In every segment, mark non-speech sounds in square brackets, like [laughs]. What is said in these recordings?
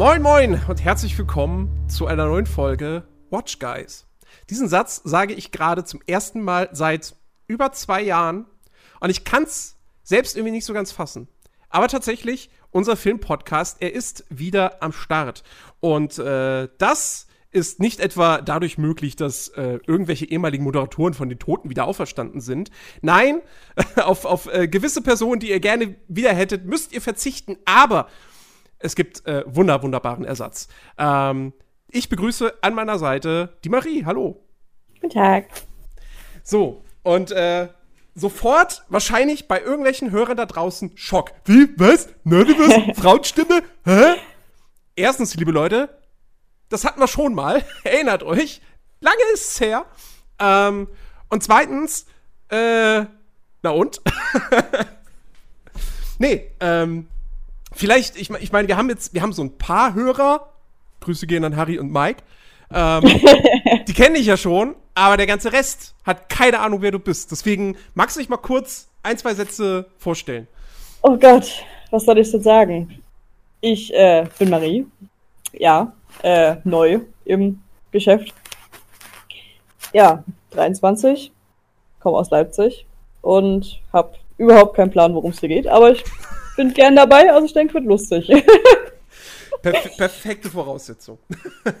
Moin Moin und herzlich willkommen zu einer neuen Folge Watch Guys. Diesen Satz sage ich gerade zum ersten Mal seit über zwei Jahren und ich kann es selbst irgendwie nicht so ganz fassen. Aber tatsächlich, unser Filmpodcast, er ist wieder am Start. Und äh, das ist nicht etwa dadurch möglich, dass äh, irgendwelche ehemaligen Moderatoren von den Toten wieder auferstanden sind. Nein, [laughs] auf, auf äh, gewisse Personen, die ihr gerne wieder hättet, müsst ihr verzichten. Aber es gibt äh, wunder, wunderbaren Ersatz. Ähm, ich begrüße an meiner Seite die Marie. Hallo. Guten Tag. So, und äh, sofort wahrscheinlich bei irgendwelchen Hörern da draußen Schock. Wie? Was? Nerdiverse? [laughs] Frauenstimme? Hä? Erstens, liebe Leute, das hatten wir schon mal. [laughs] Erinnert euch. Lange ist es her. Ähm, und zweitens, äh, na und? [laughs] nee, ähm, vielleicht, ich, ich meine, wir haben jetzt, wir haben so ein paar Hörer. Grüße gehen an Harry und Mike. Ähm, [laughs] die kenne ich ja schon, aber der ganze Rest hat keine Ahnung, wer du bist. Deswegen magst du dich mal kurz ein, zwei Sätze vorstellen. Oh Gott, was soll ich denn sagen? Ich äh, bin Marie. Ja, äh, neu im Geschäft. Ja, 23, komme aus Leipzig und habe überhaupt keinen Plan, worum es hier geht, aber ich bin gern dabei, also ich denke, wird lustig. [laughs] Perf perfekte Voraussetzung.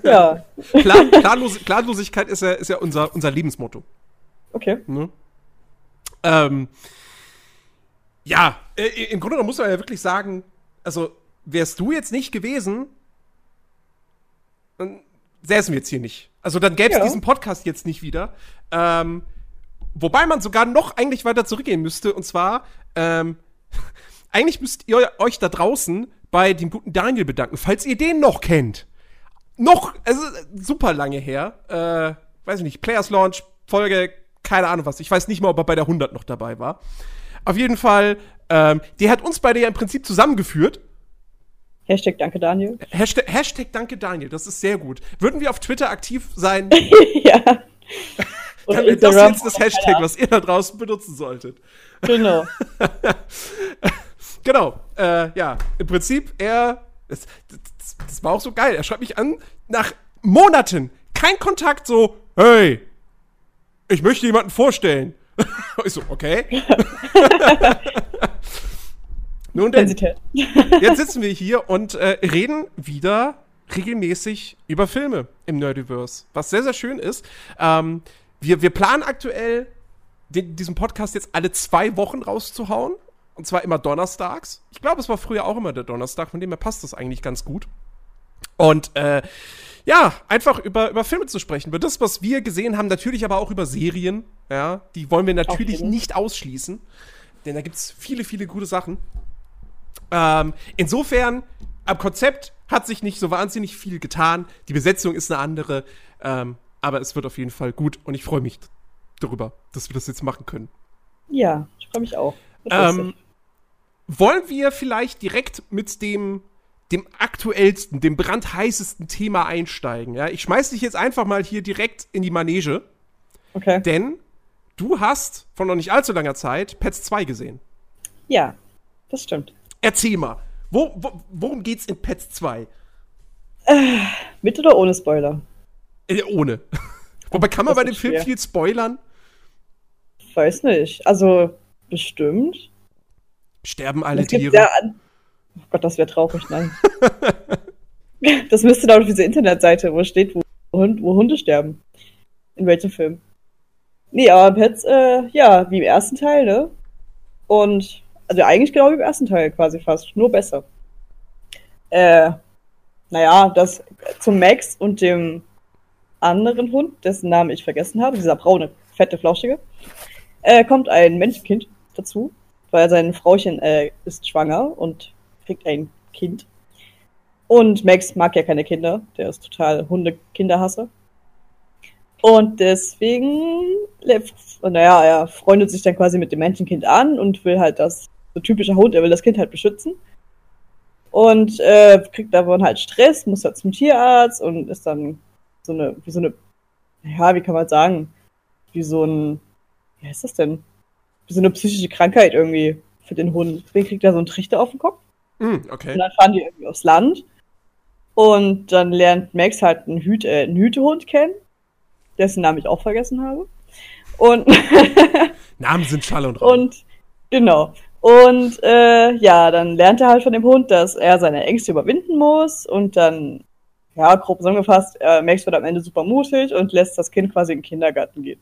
Ja. [laughs] Plan Planlos Planlosigkeit ist ja, ist ja unser, unser Lebensmotto. Okay. Ne? Ähm, ja, äh, im Grunde muss man ja wirklich sagen, also wärst du jetzt nicht gewesen, dann säßen wir jetzt hier nicht. Also dann gäbe es Ja. diesen Podcast jetzt nicht wieder. Ähm, wobei man sogar noch eigentlich weiter zurückgehen müsste. Und zwar, ähm, [laughs] eigentlich müsst ihr euch da draußen bei dem guten Daniel bedanken, falls ihr den noch kennt. Noch, also super lange her. Äh, weiß ich nicht, Players Launch, Folge, keine Ahnung was. Ich weiß nicht mal, ob er bei der 100 noch dabei war. Auf jeden Fall, ähm, der hat uns beide ja im Prinzip zusammengeführt. Hashtag Danke, Daniel. Hashtag, Hashtag Danke Daniel, das ist sehr gut. Würden wir auf Twitter aktiv sein, [laughs] ja. [laughs] dann das jetzt das Hashtag, was ihr da draußen benutzen solltet. Genau. [laughs] Genau, äh, ja, im Prinzip, er, das, das, das war auch so geil. Er schreibt mich an, nach Monaten, kein Kontakt, so, hey, ich möchte jemanden vorstellen. [laughs] ich so, okay. [laughs] Nun denn, jetzt sitzen wir hier und äh, reden wieder regelmäßig über Filme im Nerdiverse, was sehr, sehr schön ist. Ähm, wir, wir planen aktuell, den, diesen Podcast jetzt alle zwei Wochen rauszuhauen. Und zwar immer donnerstags. Ich glaube, es war früher auch immer der Donnerstag, von dem her passt das eigentlich ganz gut. Und äh, ja, einfach über, über Filme zu sprechen. Über das, was wir gesehen haben, natürlich aber auch über Serien. Ja, die wollen wir natürlich jeden. nicht ausschließen. Denn da gibt es viele, viele gute Sachen. Ähm, insofern, am Konzept hat sich nicht so wahnsinnig viel getan. Die Besetzung ist eine andere. Ähm, aber es wird auf jeden Fall gut und ich freue mich darüber, dass wir das jetzt machen können. Ja, ich freue mich auch. Ähm, wollen wir vielleicht direkt mit dem, dem aktuellsten, dem brandheißesten Thema einsteigen? Ja? Ich schmeiß dich jetzt einfach mal hier direkt in die Manege, okay. denn du hast vor noch nicht allzu langer Zeit Pets 2 gesehen. Ja, das stimmt. Erzähl mal, wo, wo, worum geht's in Pets 2? Mit oder ohne Spoiler? Äh, ohne. [laughs] Wobei kann man bei dem ist Film schwer. viel spoilern? Weiß nicht. Also, bestimmt. Sterben alle Tiere? ja oh Gott, das wäre traurig, nein. [laughs] das müsste dann auf diese Internetseite, wo steht, wo, Hund, wo Hunde sterben. In welchem Film. Nee, aber Pets, äh, ja, wie im ersten Teil, ne? Und, also eigentlich genau wie im ersten Teil quasi fast, nur besser. Äh, naja, das zum Max und dem anderen Hund, dessen Namen ich vergessen habe, dieser braune, fette, flauschige, äh, kommt ein Menschenkind dazu, weil sein Frauchen äh, ist schwanger und kriegt ein Kind. Und Max mag ja keine Kinder, der ist total Hunde-Kinderhasser. Und deswegen, naja, er freundet sich dann quasi mit dem Menschenkind an und will halt das, so typischer Hund, er will das Kind halt beschützen. Und äh, kriegt davon halt Stress, muss halt zum Tierarzt und ist dann so eine, wie so eine, ja, wie kann man sagen, wie so ein, wie heißt das denn? So eine psychische Krankheit irgendwie für den Hund. Deswegen kriegt er so einen Trichter auf den Kopf. Mm, okay. Und dann fahren die irgendwie aufs Land. Und dann lernt Max halt einen, Hüt, äh, einen Hütehund kennen, dessen Namen ich auch vergessen habe. Und [laughs] Namen sind Schall und Rauch. Und genau. Und äh, ja, dann lernt er halt von dem Hund, dass er seine Ängste überwinden muss und dann, ja, grob zusammengefasst, äh, Max wird am Ende super mutig und lässt das Kind quasi in den Kindergarten gehen.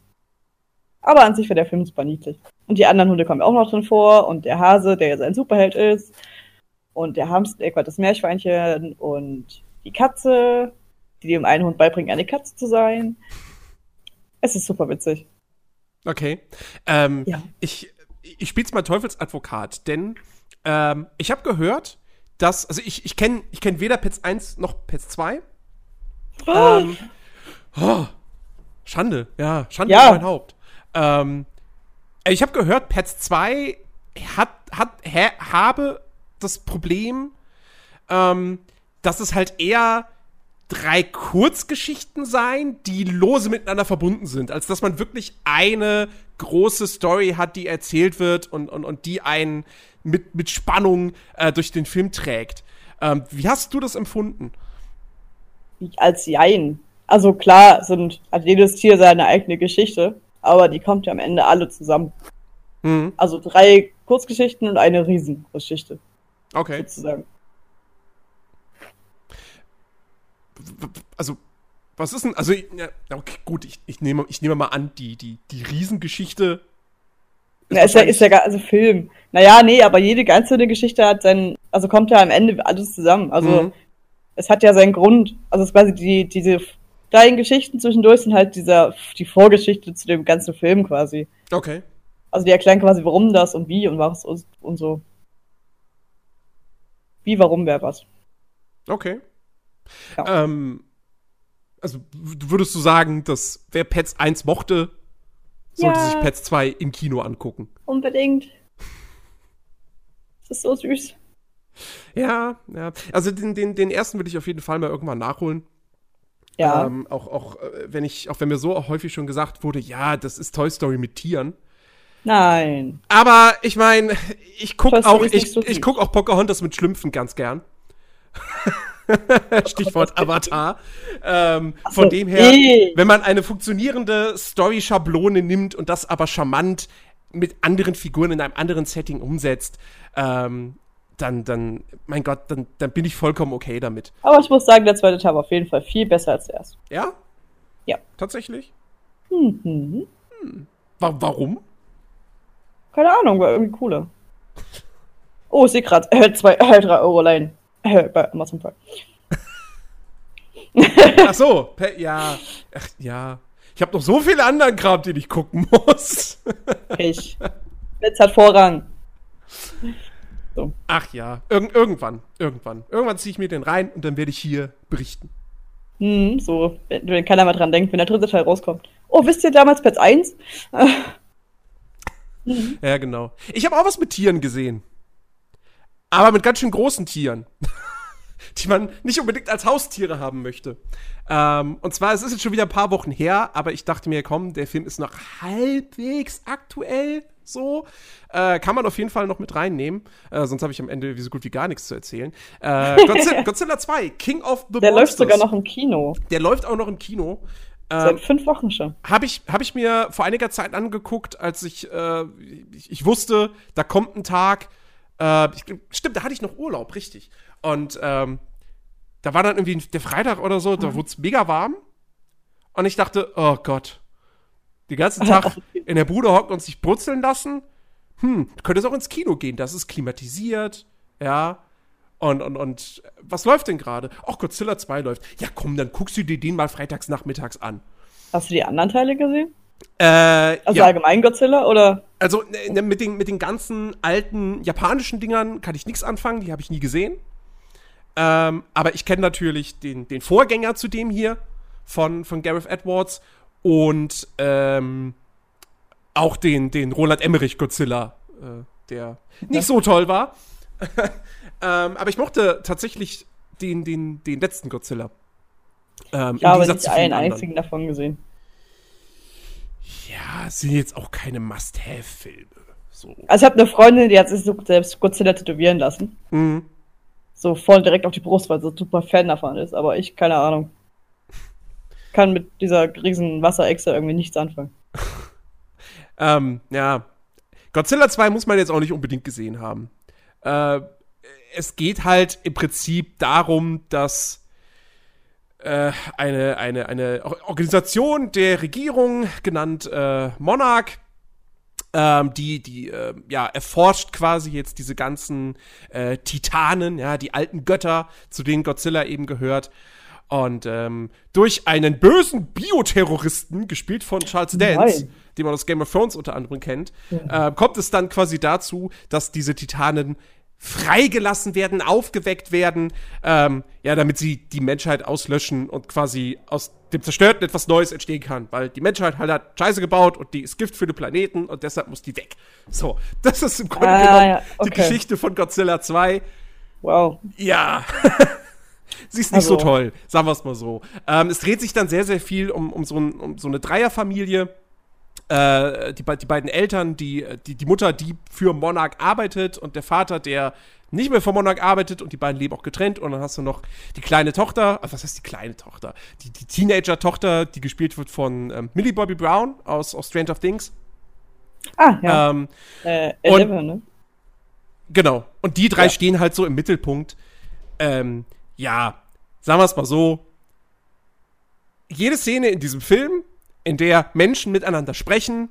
Aber an sich wäre der Film super niedlich. Und die anderen Hunde kommen auch noch drin vor und der Hase, der jetzt ein Superheld ist und der Hamster, äh, das Meerschweinchen und die Katze, die dem einen Hund beibringen, eine Katze zu sein. Es ist super witzig. Okay. Ähm, Ja. Ich, ich spiele es mal Teufelsadvokat, denn ähm, ich habe gehört, dass, also ich, ich kenne ich kenn weder Pets 1 noch Pets 2. Ähm, oh, Schande, ja, Schande Ja. mein Haupt. Ähm, ich habe gehört, Pets 2 hat, hat, hä, habe das Problem, ähm, dass es halt eher drei Kurzgeschichten sein, die lose miteinander verbunden sind, als dass man wirklich eine große Story hat, die erzählt wird und, und, und die einen mit, mit Spannung äh, durch den Film trägt. Ähm, wie hast du das empfunden? als Jein. Also klar sind, hat jedes Tier seine eigene Geschichte, aber die kommt ja am Ende alle zusammen. Mhm. Also drei Kurzgeschichten und eine Riesengeschichte, Okay. sozusagen. Also, was ist denn, also, ja, okay, gut, ich, ich, nehme, ich nehme mal an, die, die, die Riesengeschichte Ja, ist ja, ist ja gar, also Film. Naja, nee, aber jede einzelne Geschichte hat seinen, also kommt ja am Ende alles zusammen. Also Mhm. es hat ja seinen Grund. Also es ist quasi die, diese kleinen Geschichten zwischendurch sind halt dieser, die Vorgeschichte zu dem ganzen Film quasi. Okay. Also die erklären quasi, warum das und wie und was und, und so. Wie, warum, wer was. Okay. Ja. Ähm, also würdest du sagen, dass wer Pets 1 mochte, sollte Ja. sich Pets 2 im Kino angucken? Unbedingt. Das ist so süß. Ja, ja. Also den, den, den ersten will ich auf jeden Fall mal irgendwann nachholen. Ja. Ähm, auch, auch, äh, wenn ich, auch wenn mir so häufig schon gesagt wurde, ja, das ist Toy Story mit Tieren. Nein. Aber ich meine, ich guck Toy Story auch, ich, so ich guck auch Pocahontas mit Schlümpfen ganz gern. [laughs] Stichwort [laughs] Avatar. Ähm, so, von dem her, eh. wenn man eine funktionierende Story-Schablone nimmt und das aber charmant mit anderen Figuren in einem anderen Setting umsetzt, ähm, dann, dann, mein Gott, dann, dann bin ich vollkommen okay damit. Aber ich muss sagen, der zweite Teil war auf jeden Fall viel besser als der erste. Ja? Ja. Tatsächlich? Mhm. Wa warum? Keine Ahnung, war irgendwie cooler. Oh, ich sehe gerade, äh, zwei, äh, drei Euro Leihen. Äh, bei Amazon Prime. Ach so, ja. Ach, ja. Ich habe noch so viele anderen Kram, den ich gucken muss. Ich. Netz hat Vorrang. Ach ja, Irg irgendwann, irgendwann. Irgendwann ziehe ich mir den rein und dann werde ich hier berichten. Hm, so, wenn, wenn keiner mehr dran denkt, wenn der dritte Teil rauskommt. Oh, wisst ihr damals Platz 1? [laughs] Ja, genau. Ich habe auch was mit Tieren gesehen. Aber mit ganz schön großen Tieren. [laughs] die man nicht unbedingt als Haustiere haben möchte. Ähm, und zwar, es ist jetzt schon wieder ein paar Wochen her, aber ich dachte mir, komm, der Film ist noch halbwegs aktuell so. Äh, kann man auf jeden Fall noch mit reinnehmen. Äh, sonst habe ich am Ende so gut wie gar nichts zu erzählen. Äh, [laughs] Godzilla, Godzilla 2, King of the Der läuft Monsters. sogar noch im Kino. Der läuft auch noch im Kino. Ähm, Seit fünf Wochen schon. habe ich, hab ich mir vor einiger Zeit angeguckt, als ich, äh, ich, ich wusste, da kommt ein Tag. Äh, ich, stimmt, da hatte ich noch Urlaub, richtig. Und ähm, da war dann irgendwie der Freitag oder so, da wurde es mega warm. Und ich dachte, oh Gott, den ganzen Tag in der Bude hocken und sich brutzeln lassen. Hm, du könntest auch ins Kino gehen, das ist klimatisiert, ja. Und, und, und was läuft denn gerade? Ach, Godzilla 2 läuft. Ja, komm, dann guckst du dir den mal freitags nachmittags an. Hast du die anderen Teile gesehen? Äh, Also ja. allgemein Godzilla oder? Also ne, mit, den, mit den ganzen alten japanischen Dingern kann ich nichts anfangen, die habe ich nie gesehen. Ähm, aber ich kenne natürlich den, den Vorgänger zu dem hier von, von Gareth Edwards und ähm, auch den, den Roland Emmerich Godzilla, äh, der nicht so toll war. [laughs] ähm, aber ich mochte tatsächlich den, den, den letzten Godzilla. Ähm, ich habe nicht einen einzigen davon gesehen. Ja, sind jetzt auch keine Must-Have-Filme. So. Also ich habe eine Freundin, die hat sich so selbst Godzilla tätowieren lassen. Mhm. So voll direkt auf die Brust, weil sie super Fan davon ist. Aber ich, keine Ahnung. Kann mit dieser riesen Wasserechse irgendwie nichts anfangen. [laughs] ähm, ja. Godzilla 2 muss man jetzt auch nicht unbedingt gesehen haben. Äh, es geht halt im Prinzip darum, dass äh, eine, eine, eine Organisation der Regierung, genannt äh, Monarch, ähm, die, die, äh, ja, erforscht quasi jetzt diese ganzen äh, Titanen, ja, die alten Götter, zu denen Godzilla eben gehört. Und ähm, durch einen bösen Bioterroristen, gespielt von Charles Dance, Nein. den man aus Game of Thrones unter anderem kennt, ja. äh, kommt es dann quasi dazu, dass diese Titanen freigelassen werden, aufgeweckt werden, ähm, ja, damit sie die Menschheit auslöschen und quasi aus dem Zerstörten etwas Neues entstehen kann. Weil die Menschheit halt hat Scheiße gebaut und die ist Gift für den Planeten und deshalb muss die weg. So, [laughs] das ist im Grunde ah, genommen ja, okay. die Geschichte von Godzilla 2. Wow. Ja. [laughs] Sie ist nicht also. so toll, sagen wir es mal so. Ähm, es dreht sich dann sehr, sehr viel um, um, so, ein, um so eine Dreierfamilie äh, die, die beiden Eltern, die, die, die Mutter, die für Monarch arbeitet und der Vater, der nicht mehr für Monarch arbeitet und die beiden leben auch getrennt und dann hast du noch die kleine Tochter, was heißt die kleine Tochter? Die, die Teenager-Tochter, die gespielt wird von ähm, Millie Bobby Brown aus, aus Stranger Things. Ah, ja. Ähm, äh, Eleven, ne? Genau. Und die drei ja. stehen halt so im Mittelpunkt. Ähm, ja, sagen wir es mal so. Jede Szene in diesem Film in der Menschen miteinander sprechen,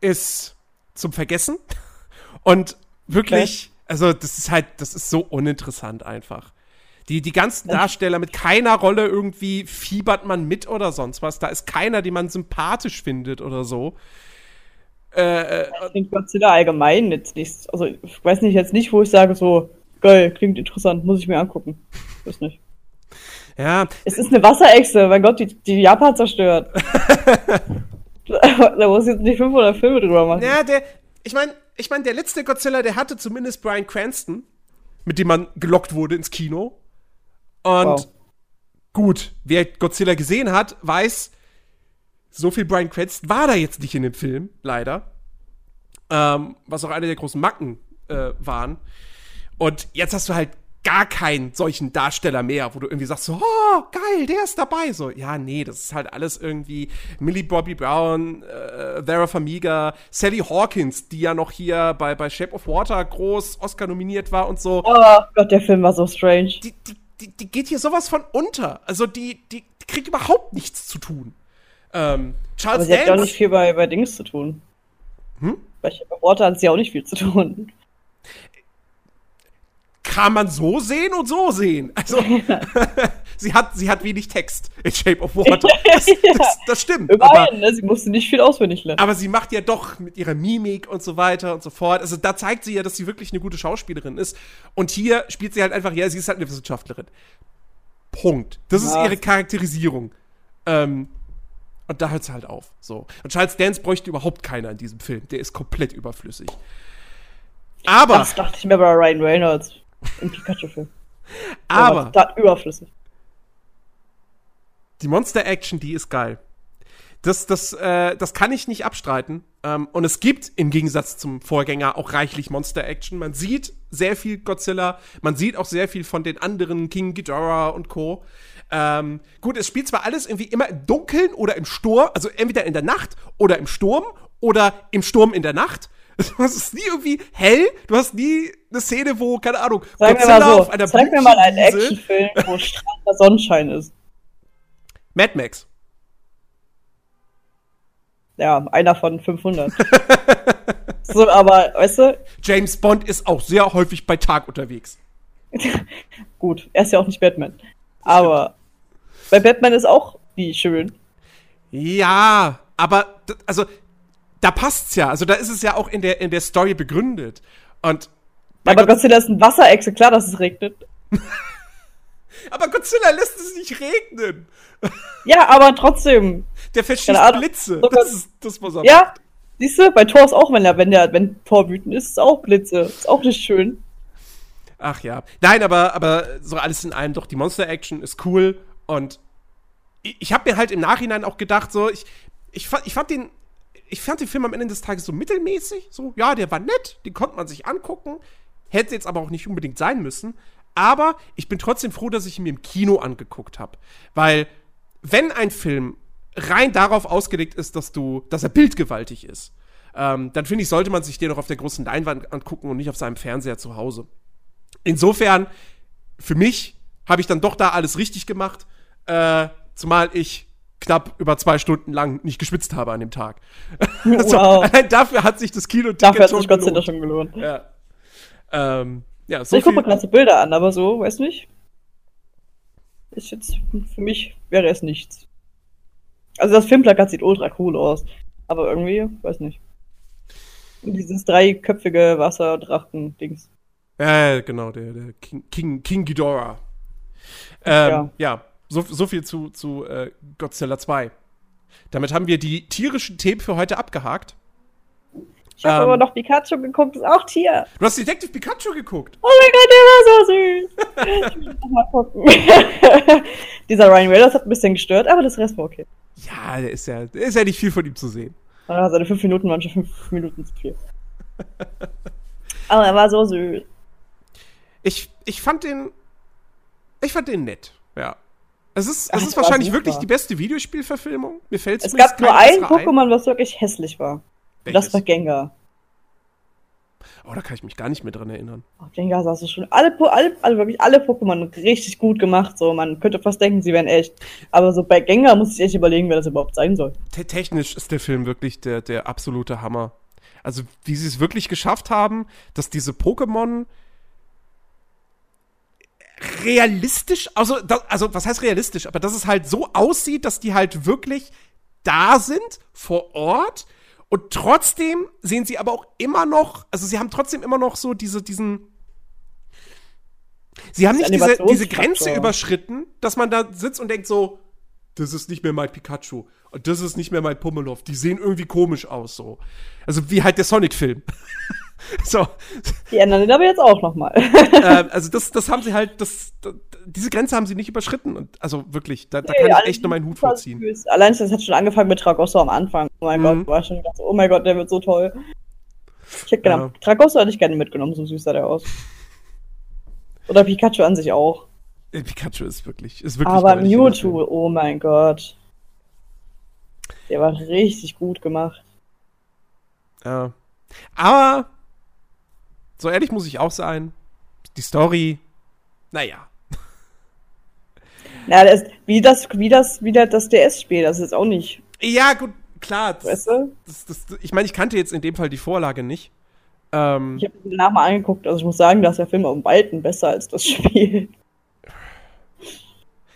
ist zum Vergessen. [laughs] Und wirklich, okay. also das ist halt, das ist so uninteressant einfach. Die, die ganzen Darsteller mit keiner Rolle irgendwie fiebert man mit oder sonst was. Da ist keiner, den man sympathisch findet oder so. Äh, äh ich finde Godzilla allgemein jetzt nicht. Also ich weiß nicht jetzt nicht, wo ich sage so, geil, klingt interessant, muss ich mir angucken. Ich weiß nicht. Ja. Es ist eine Wasserechse, mein Gott, die, die Japan zerstört. [laughs] da muss jetzt nicht 500 Filme drüber machen. Ja, der, ich meine, ich mein, der letzte Godzilla, der hatte zumindest Brian Cranston, mit dem man gelockt wurde ins Kino. Und wow. gut, wer Godzilla gesehen hat, weiß, so viel Brian Cranston war da jetzt nicht in dem Film, leider. Ähm, was auch eine der großen Macken äh, waren. Und jetzt hast du halt gar keinen solchen Darsteller mehr, wo du irgendwie sagst, so, oh, geil, der ist dabei. So, ja, nee, das ist halt alles irgendwie Millie Bobby Brown, äh, Vera Famiga, Sally Hawkins, die ja noch hier bei, bei Shape of Water groß Oscar nominiert war und so. Oh Gott, der Film war so strange. Die, die, die, die geht hier sowas von unter. Also die, die, die kriegt überhaupt nichts zu tun. Ähm, Charles Aber sie Dance, hat ja auch nicht viel bei, bei Dings zu tun. Hm? Bei Shape of Water hat sie auch nicht viel zu tun kann man so sehen und so sehen. Also, [laughs] sie, hat, sie hat wenig Text in Shape of Water. [laughs] Das, das, das stimmt. Überall, aber, ne? Sie musste nicht viel auswendig lernen. Aber sie macht ja doch mit ihrer Mimik und so weiter und so fort. Also, da zeigt sie ja, dass sie wirklich eine gute Schauspielerin ist. Und hier spielt sie halt einfach, ja, sie ist halt eine Wissenschaftlerin. Punkt. Das ja. ist ihre Charakterisierung. Ähm, und da hört es halt auf. So. Und Charles Dance bräuchte überhaupt keiner in diesem Film. Der ist komplett überflüssig. Aber. Das dachte ich mir bei Ryan Reynolds. Im Pikachu-Film. Aber. Da überflüssig. Die Monster-Action, die ist geil. Das, das, äh, das kann ich nicht abstreiten. Ähm, und es gibt im Gegensatz zum Vorgänger auch reichlich Monster-Action. Man sieht sehr viel Godzilla, man sieht auch sehr viel von den anderen King Ghidorah und Co. Ähm, gut, es spielt zwar alles irgendwie immer im Dunkeln oder im Sturm, also entweder in der Nacht oder im Sturm oder im Sturm in der Nacht. [laughs] Du hast es nie irgendwie hell, du hast nie eine Szene, wo, keine Ahnung, Sag Godzilla mir mal so, auf einer Zeig mir mal einen Actionfilm, wo strahlender Sonnenschein ist. [laughs] Mad Max. Ja, einer von 500. [laughs] so, aber, weißt du? James Bond ist auch sehr häufig bei Tag unterwegs. Gut, er ist ja auch nicht Batman. Aber bei Batman ist auch wie schön. Ja, aber, also, da passt's ja. Also da ist es ja auch in der, in der Story begründet. Und aber Gott Dank ist ein Wasserechse, klar, dass es regnet. [laughs] Aber Godzilla lässt es nicht regnen. [laughs] Ja, aber trotzdem. Der verschießt. Blitze. Das ist das, was er Ja, siehst du, bei Thor ist auch, wenn der, wenn der, wenn Thor wütend ist, ist auch Blitze. Ist auch nicht schön. Ach ja. Nein, aber, aber so alles in allem doch, die Monster-Action ist cool. Und ich, ich habe mir halt im Nachhinein auch gedacht, so, ich, ich, fand, ich fand den. Ich fand den Film am Ende des Tages so mittelmäßig. So, ja, der war nett, den konnte man sich angucken. Hätte jetzt aber auch nicht unbedingt sein müssen. Aber ich bin trotzdem froh, dass ich ihn mir im Kino angeguckt habe. Weil, wenn ein Film rein darauf ausgelegt ist, dass du, dass er bildgewaltig ist, ähm, dann finde ich, sollte man sich den auch auf der großen Leinwand angucken und nicht auf seinem Fernseher zu Hause. Insofern, für mich habe ich dann doch da alles richtig gemacht, äh, zumal ich knapp über zwei Stunden lang nicht geschwitzt habe an dem Tag. [laughs] Also, Wow. allein dafür hat sich das Kino Dafür hat sich Godzilla schon gelohnt. Ja. Ähm, ja, so ich gucke mir ganze Bilder an, aber so, weiß nicht. Ist jetzt, für mich wäre es nichts. Also das Filmplakat sieht ultra cool aus. Aber irgendwie, weiß nicht. Und dieses dreiköpfige Wasserdrachten-Dings. Ja, genau, der, der King, King, King Ghidorah. Ähm, ja. Ja. So, so viel zu, zu äh, Godzilla 2. Damit haben wir die tierischen Themen für heute abgehakt. Ich habe Ähm. aber noch Pikachu geguckt, ist auch Tier. Du hast Detective Pikachu geguckt. Oh mein Gott, der war so süß. [laughs] Ich will mal gucken. [laughs] Dieser Ryan Reynolds hat ein bisschen gestört, aber das Rest war okay. Ja, der ist ja, ist ja nicht viel von ihm zu sehen. Ah, seine fünf Minuten waren schon fünf Minuten zu viel. Aber er war so süß. Ich, ich fand den. Ich fand den nett, ja. Es ist, Ach, es ist wahrscheinlich wirklich die beste Videospielverfilmung. Mir fällt Es gab nur ein Pokémon, was wirklich hässlich war. Und das war Gengar. Oh, da kann ich mich gar nicht mehr dran erinnern. Oh, Gengar sah so schon. Alle, alle, alle, wirklich alle Pokémon richtig gut gemacht. So, man könnte fast denken, sie wären echt. Aber so bei Gengar muss ich echt überlegen, wer das überhaupt sein soll. Te technisch ist der Film wirklich der, der absolute Hammer. Also, wie sie es wirklich geschafft haben, dass diese Pokémon realistisch, also, da, also, was heißt realistisch? Aber dass es halt so aussieht, dass die halt wirklich da sind, vor Ort. Und trotzdem sehen sie aber auch immer noch, also sie haben trotzdem immer noch so diese, diesen. Sie haben Das nicht diese, diese. Grenze überschritten, dass man da sitzt und denkt so, das ist nicht mehr mein Pikachu und das ist nicht mehr mein Pummelow. Die sehen irgendwie komisch aus so. Also wie halt der Sonic-Film. [laughs] [laughs] so, Die ändern den aber jetzt auch nochmal. ähm, [laughs] also das, das haben sie halt, das, das, diese Grenze haben sie nicht überschritten und also wirklich, da, da kann ich echt nur meinen Hut vorziehen. Allein das hat schon angefangen mit Tragosso am Anfang. Oh mein Mhm. Gott, war schon gedacht, oh mein Gott, der wird so toll. Ich hätte gerne, Ja. Tragosso hätte ich gerne mitgenommen, so süß sah der aus. Oder Pikachu an sich auch. Äh, Pikachu ist wirklich, ist wirklich. Aber Mewtwo, oh mein Gott. Der war richtig gut gemacht. Ja. Aber, so ehrlich muss ich auch sein, die Story, naja. Na, das, wie das, wie das, wie das, DS-Spiel, das ist jetzt auch nicht, Ja, gut, klar. Das, weißt du? das, das, ich meine, ich kannte jetzt in dem Fall die Vorlage nicht. Ähm, Ich habe mir danach mal angeguckt, also ich muss sagen, dass der Film um Weiten besser als das Spiel.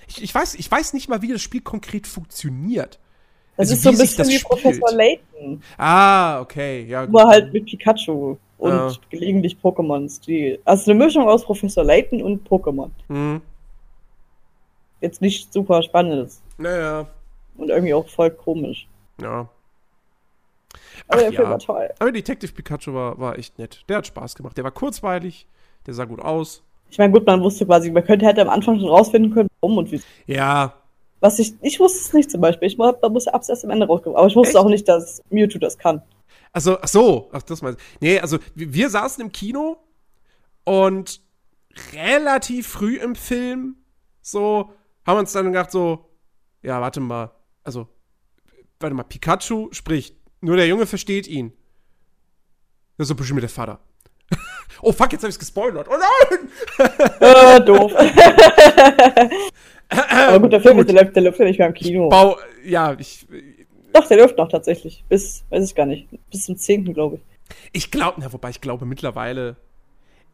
ich, ich, weiß, ich weiß nicht mal, wie das Spiel konkret funktioniert. Das Also ist so ein bisschen wie spielt. Professor Layton. Ah, okay, ja. Nur halt mit Pikachu und Ja. gelegentlich Pokémons. Die, also eine Mischung aus Professor Layton und Pokémon. Hm, Jetzt nicht super spannendes naja, und irgendwie auch voll komisch. ja. Aber Ach der Film ja. war toll. Aber Detective Pikachu war, war echt nett. Der hat Spaß gemacht. Der war kurzweilig, der sah gut aus. Ich meine, gut, man wusste quasi, man könnte hätte am Anfang schon rausfinden können, warum und wie. Ja, Was ich, ich wusste es nicht zum Beispiel. Ich hab- da musste abs erst am Ende rauskommen. Aber ich wusste Echt? auch nicht, dass Mewtwo das kann. Also, ach so, ach, das meinst du. Nee, also, wir, wir saßen im Kino und relativ früh im Film so haben wir uns dann gedacht, so, ja, warte mal, also, warte mal, Pikachu spricht, nur der Junge versteht ihn. Das ist doch bestimmt der Vater. [laughs] oh fuck, jetzt hab ich's gespoilert. Oh nein! Äh, [laughs] doof. [laughs] Aber gut, der Film, der läuft, der läuft ja nicht mehr im Kino. Bau, ja, ich, Doch, der läuft noch tatsächlich. Bis, weiß ich gar nicht. Bis zum 10. glaube ich. ich glaube, na, wobei ich glaube mittlerweile,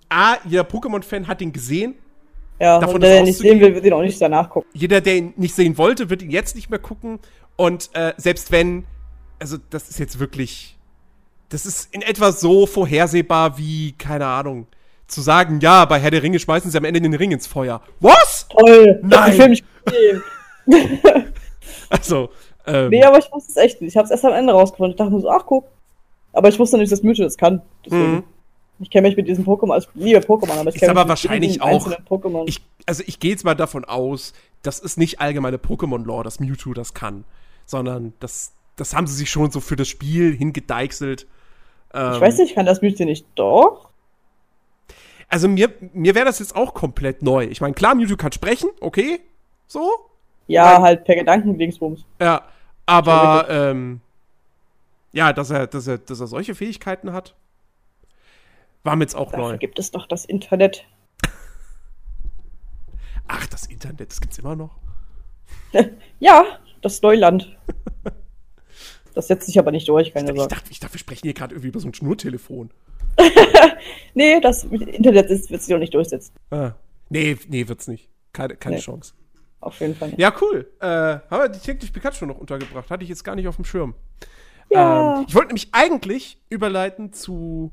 A, jeder Pokémon-Fan hat ihn gesehen. Ja, Davon und der, der nicht auszugehen. sehen will, wird ihn auch nicht danach gucken. jeder, der ihn nicht sehen wollte, wird ihn jetzt nicht mehr gucken. Und äh, selbst wenn, also das ist jetzt wirklich, das ist in etwa so vorhersehbar wie, keine Ahnung, zu sagen, ja, bei Herr der Ringe schmeißen sie am Ende den Ring ins Feuer. Was? Toll. Nein. Den Film nicht. [laughs] [laughs] Also, ähm, Nee, aber ich wusste es echt nicht. Ich habe es erst am Ende rausgefunden. Ich dachte mir so, ach guck. Aber ich wusste nicht, dass Mewtwo das kann. Deswegen. Mhm. Ich kenne mich mit diesem Pokémon, also ich liebe Pokémon, aber ich kenne mich aber wahrscheinlich auch- ich, also ich gehe jetzt mal davon aus, das ist nicht allgemeine Pokémon-Lore, dass Mewtwo das kann, sondern das, das haben sie sich schon so für das Spiel hingedeichselt. Ähm, ich weiß nicht, kann das Mewtwo nicht doch? Also mir, mir wäre das jetzt auch komplett neu. Ich meine, klar, Mewtwo kann sprechen, okay, so, Ja, Nein. halt per Gedankendingsbums. ja, aber ähm, ja, dass er, dass er, dass er solche Fähigkeiten hat, war mir jetzt auch Dafür neu. gibt es doch das Internet. Ach, das Internet, das gibt's immer noch. [laughs] Ja, das Neuland. [laughs] Das setzt sich aber nicht durch, keine Ich Sorge. dachte, ich dachte, wir sprechen hier gerade irgendwie über so ein Schnurtelefon. [laughs] Nee, das Internet ist, wird sich doch nicht durchsetzen. Ah. Nee, nee, wird's nicht. Keine, keine Nee. Chance. Auf jeden Fall nicht. Ja, cool. Äh, haben wir Detective Pikachu noch untergebracht? Hatte ich jetzt gar nicht auf dem Schirm. Ja. Ähm, ich wollte nämlich eigentlich überleiten zu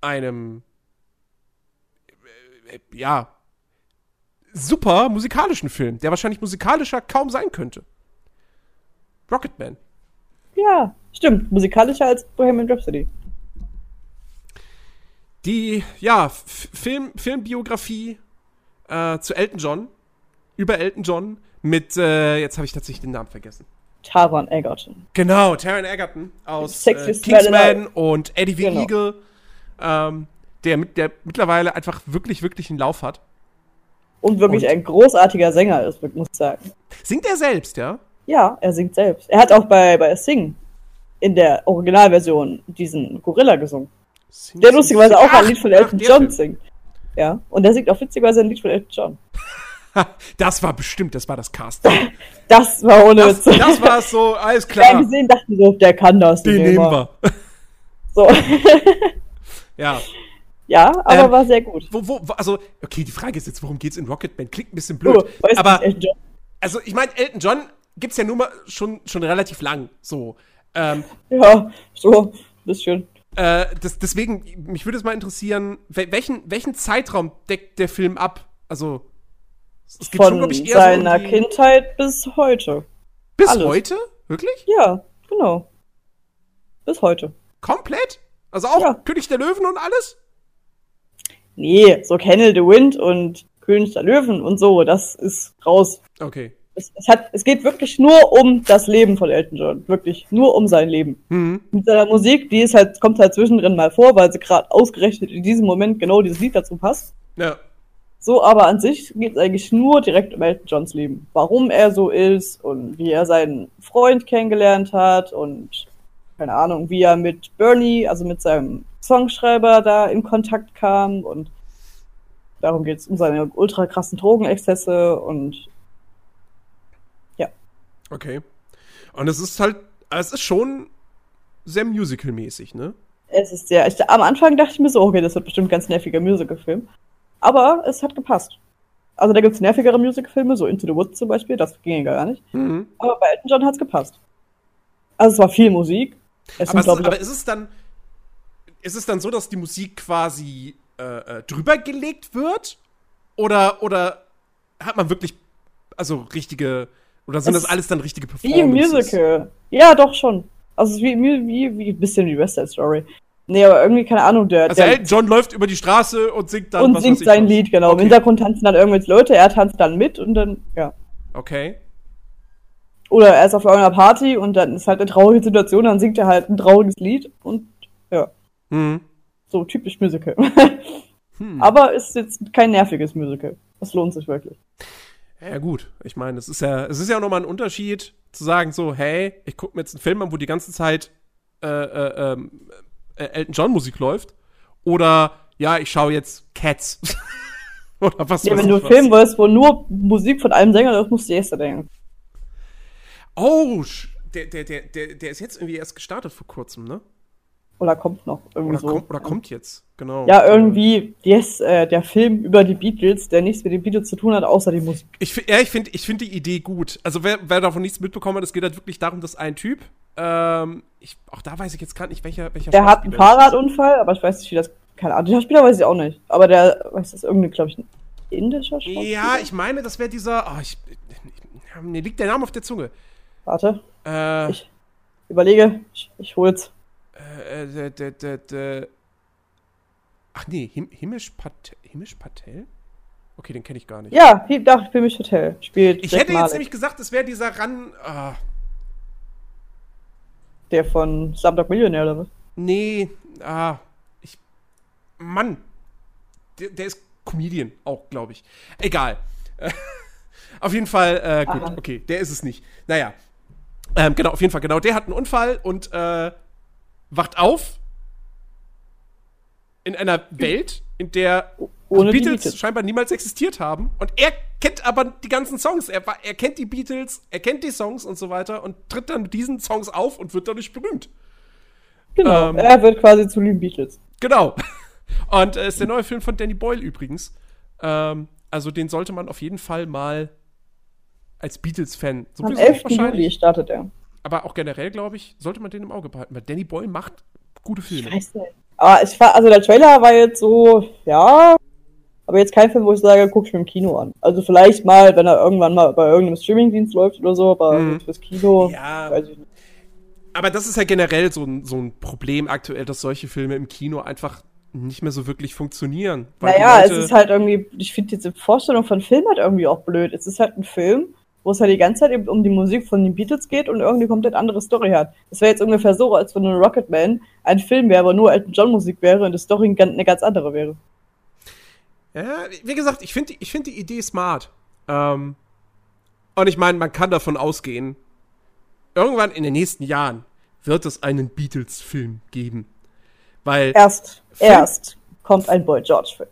einem äh, äh, ja super musikalischen Film, der wahrscheinlich musikalischer kaum sein könnte. Rocketman. Ja, stimmt. Musikalischer als Bohemian Rhapsody. Die, ja, Film, Filmbiografie äh, zu Elton John, über Elton John, mit, äh, jetzt habe ich tatsächlich den Namen vergessen. Taron Egerton. Genau, Taron Egerton aus äh, Kingsman und Eddie V. Genau. Eagle, ähm, der, mit, der mittlerweile einfach wirklich, wirklich einen Lauf hat. Und wirklich Und- ein großartiger Sänger ist, muss ich sagen. Singt er selbst, ja? Ja, er singt selbst. Er hat auch bei, bei Sing in der Originalversion diesen Gorilla gesungen. Singt Der lustigerweise auch Ach, ein Lied von Elton John singt. Ja, und der singt auch witzigerweise ein Lied von Elton John. [laughs] [laughs] Das war bestimmt, das war das Casting. [laughs] Das war ohne Das, das war so, alles [laughs] Wir haben klar. gesehen, dachten so, der kann das. Den nehmen wir. So. ja. ja, aber Ähm, war sehr gut. Wo, wo, also, okay, die Frage ist jetzt, worum geht's in Rocketman? Klingt ein bisschen blöd. weißt aber, also, ich meine, Elton John gibt's ja nun mal schon, schon relativ lang. So. Ähm, Ja, so, bisschen. Äh, das, deswegen, mich würde es mal interessieren, wel- welchen, welchen Zeitraum deckt der Film ab? Also, Von glaub ich, seiner so Kindheit bis heute. Bis alles. heute? Wirklich? Ja, genau. Bis heute. Komplett? Also auch Ja. König der Löwen und alles? Nee, so Kennel the Wind und König der Löwen und so, das ist raus. Okay. Es, es, hat, es geht wirklich nur um das Leben von Elton John. Wirklich nur um sein Leben. Mhm. Mit seiner Musik, die ist halt, kommt halt zwischendrin mal vor, weil sie gerade ausgerechnet in diesem Moment genau dieses Lied dazu passt. Ja. So, aber an sich geht es eigentlich nur direkt um Elton Johns Leben. Warum er so ist und wie er seinen Freund kennengelernt hat und keine Ahnung, wie er mit Bernie, also mit seinem Songschreiber da in Kontakt kam und darum geht es um seine ultra krassen Drogenexzesse und Okay. Und es ist halt, es ist schon sehr musical-mäßig, ne? es ist sehr, ich, am Anfang dachte ich mir so, okay, das wird bestimmt ein ganz nerviger Musicalfilm. Aber es hat gepasst. Also da gibt's nervigere Musicalfilme, so Into the Woods zum Beispiel, das ging ja gar nicht. Mhm. Aber bei Elton John hat's gepasst. Also es war viel Musik. Es Aber, sind, es, ich, aber ist es dann, ist es dann so, dass die Musik quasi äh, äh, drüber gelegt wird? Oder, oder hat man wirklich, also richtige, oder sind Es das alles dann richtige wie im Performances? Musical. Ja, doch schon. Also es ist wie, wie, wie, wie ein bisschen wie West Side Story. Nee, aber irgendwie, keine Ahnung, der, Also der Elton John läuft über die Straße und singt dann und was singt ich sein was. Lied, genau. Im Okay. Hintergrund tanzen dann irgendwelche Leute, er tanzt dann mit und dann, ja. Okay. Oder er ist auf irgendeiner Party und dann ist halt eine traurige Situation, dann singt er halt ein trauriges Lied und ja, Hm. so typisch Musical. [laughs] Hm. Aber ist jetzt kein nerviges Musical. Das lohnt sich wirklich. Ja, gut. Ich meine, es ist ja, es ist ja nochmal ein Unterschied, zu sagen so, hey, ich gucke mir jetzt einen Film an, wo die ganze Zeit äh, äh, ähm, äh, Elton John Musik läuft. Oder, ja, ich schaue jetzt Cats. [laughs] Oder was Ja, wenn du einen. Film willst, wo nur Musik von einem Sänger ist, musst du erst denken. Oh, der, der, der, der ist jetzt irgendwie erst gestartet vor kurzem, ne? Oder kommt noch irgendwie Oder, so. kommt, oder kommt jetzt, genau. Ja, irgendwie, yes, äh, der Film über die Beatles, der nichts mit den Beatles zu tun hat, außer die Musik. Ich, ja, ich finde ich find die Idee gut. Also, wer, wer davon nichts mitbekommen hat, es geht halt wirklich darum, dass ein Typ, ähm, ich, auch da weiß ich jetzt gerade nicht, welcher, welcher Der hat einen das. Fahrradunfall, aber ich weiß nicht, wie das keine Ahnung, den Schauspieler weiß ich auch nicht. Aber der, was ist irgendein, glaube ich, ein indischer Schauspieler? Ja, ich meine, das wäre dieser. Oh, ich, mir liegt der Name auf der Zunge. Warte, Äh, Ich- überlege, ich, ich hol's. Äh, der, der. Ach nee, Him Himish Patel. Himish Patel? Okay, den kenne ich gar nicht. Ja, Piep Dach, Pimisch Hotel. Spielt Ich Jack hätte jetzt Malek, nämlich gesagt, es wäre dieser Ran. Ah, der von Slumdog Millionär oder was? nee, ah, ich. Mann. Der, der ist Comedian auch, glaube ich. Egal. [laughs] auf jeden Fall, äh, gut, Aha. okay, der ist es nicht. Naja. Ähm, genau, auf jeden Fall, genau. Der hat einen Unfall und äh, wacht auf in einer Welt, in der Ohne die Beatles, Beatles. scheinbar niemals existiert haben. Und er kennt aber die ganzen Songs. Er, er kennt die Beatles, er kennt die Songs und so weiter und tritt dann mit diesen Songs auf und wird dadurch berühmt. Genau, Ähm, er wird quasi zu den Beatles. Genau. [laughs] Und äh, ist der neue Film von Danny Boyle übrigens. Ähm, also den sollte man auf jeden Fall mal als Beatles-Fan Am sowieso 11. Juli startet er. Aber auch generell, glaube ich, sollte man den im Auge behalten, weil Danny Boyle macht gute Filme. Nicht. Aber ich war, also der Trailer war jetzt so, ja, aber jetzt kein Film, wo ich sage, guck ich mir im Kino an. Also vielleicht mal, wenn er irgendwann mal bei irgendeinem Streamingdienst läuft oder so, aber Mhm. fürs Kino, Ja. weiß ich nicht. Aber das ist ja generell so ein, so ein Problem aktuell, dass solche Filme im Kino einfach nicht mehr so wirklich funktionieren. Naja, es Leute- ist halt irgendwie, ich finde diese Vorstellung von Film halt irgendwie auch blöd. Es ist halt ein Film, wo es halt die ganze Zeit eben um die Musik von den Beatles geht und irgendwie komplett andere Story hat. Es wäre jetzt ungefähr so, als wenn ein Rocketman ein Film wäre, aber nur Elton John Musik wäre und die Story eine ganz andere wäre. Ja, wie gesagt, ich finde ich find die Idee smart. Ähm, und ich meine, man kann davon ausgehen, irgendwann in den nächsten Jahren wird es einen Beatles-Film geben. Weil, Erst, Film- erst kommt ein Boy George Film.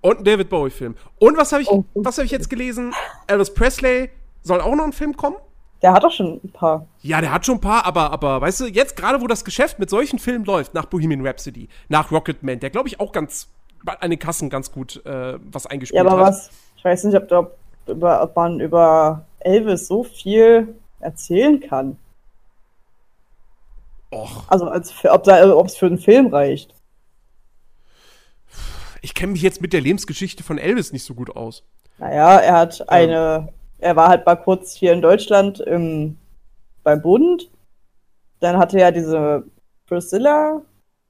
Und ein David Bowie-Film. Und was habe ich, Oh. was habe ich jetzt gelesen? Elvis Presley soll auch noch ein Film kommen? Der hat doch schon ein paar. Ja, der hat schon ein paar, aber, aber weißt du, jetzt gerade, wo das Geschäft mit solchen Filmen läuft, nach Bohemian Rhapsody, nach Rocketman, der glaube ich auch ganz an den Kassen ganz gut äh, was eingespielt Ja, aber hat. was? Ich weiß nicht, ob, da, über, ob man über Elvis so viel erzählen kann. Och, Also als ob ob es für einen Film reicht. Ich kenne mich jetzt mit der Lebensgeschichte von Elvis nicht so gut aus. Naja, er hat eine, er war halt mal kurz hier in Deutschland im, beim Bund. Dann hatte er diese Priscilla,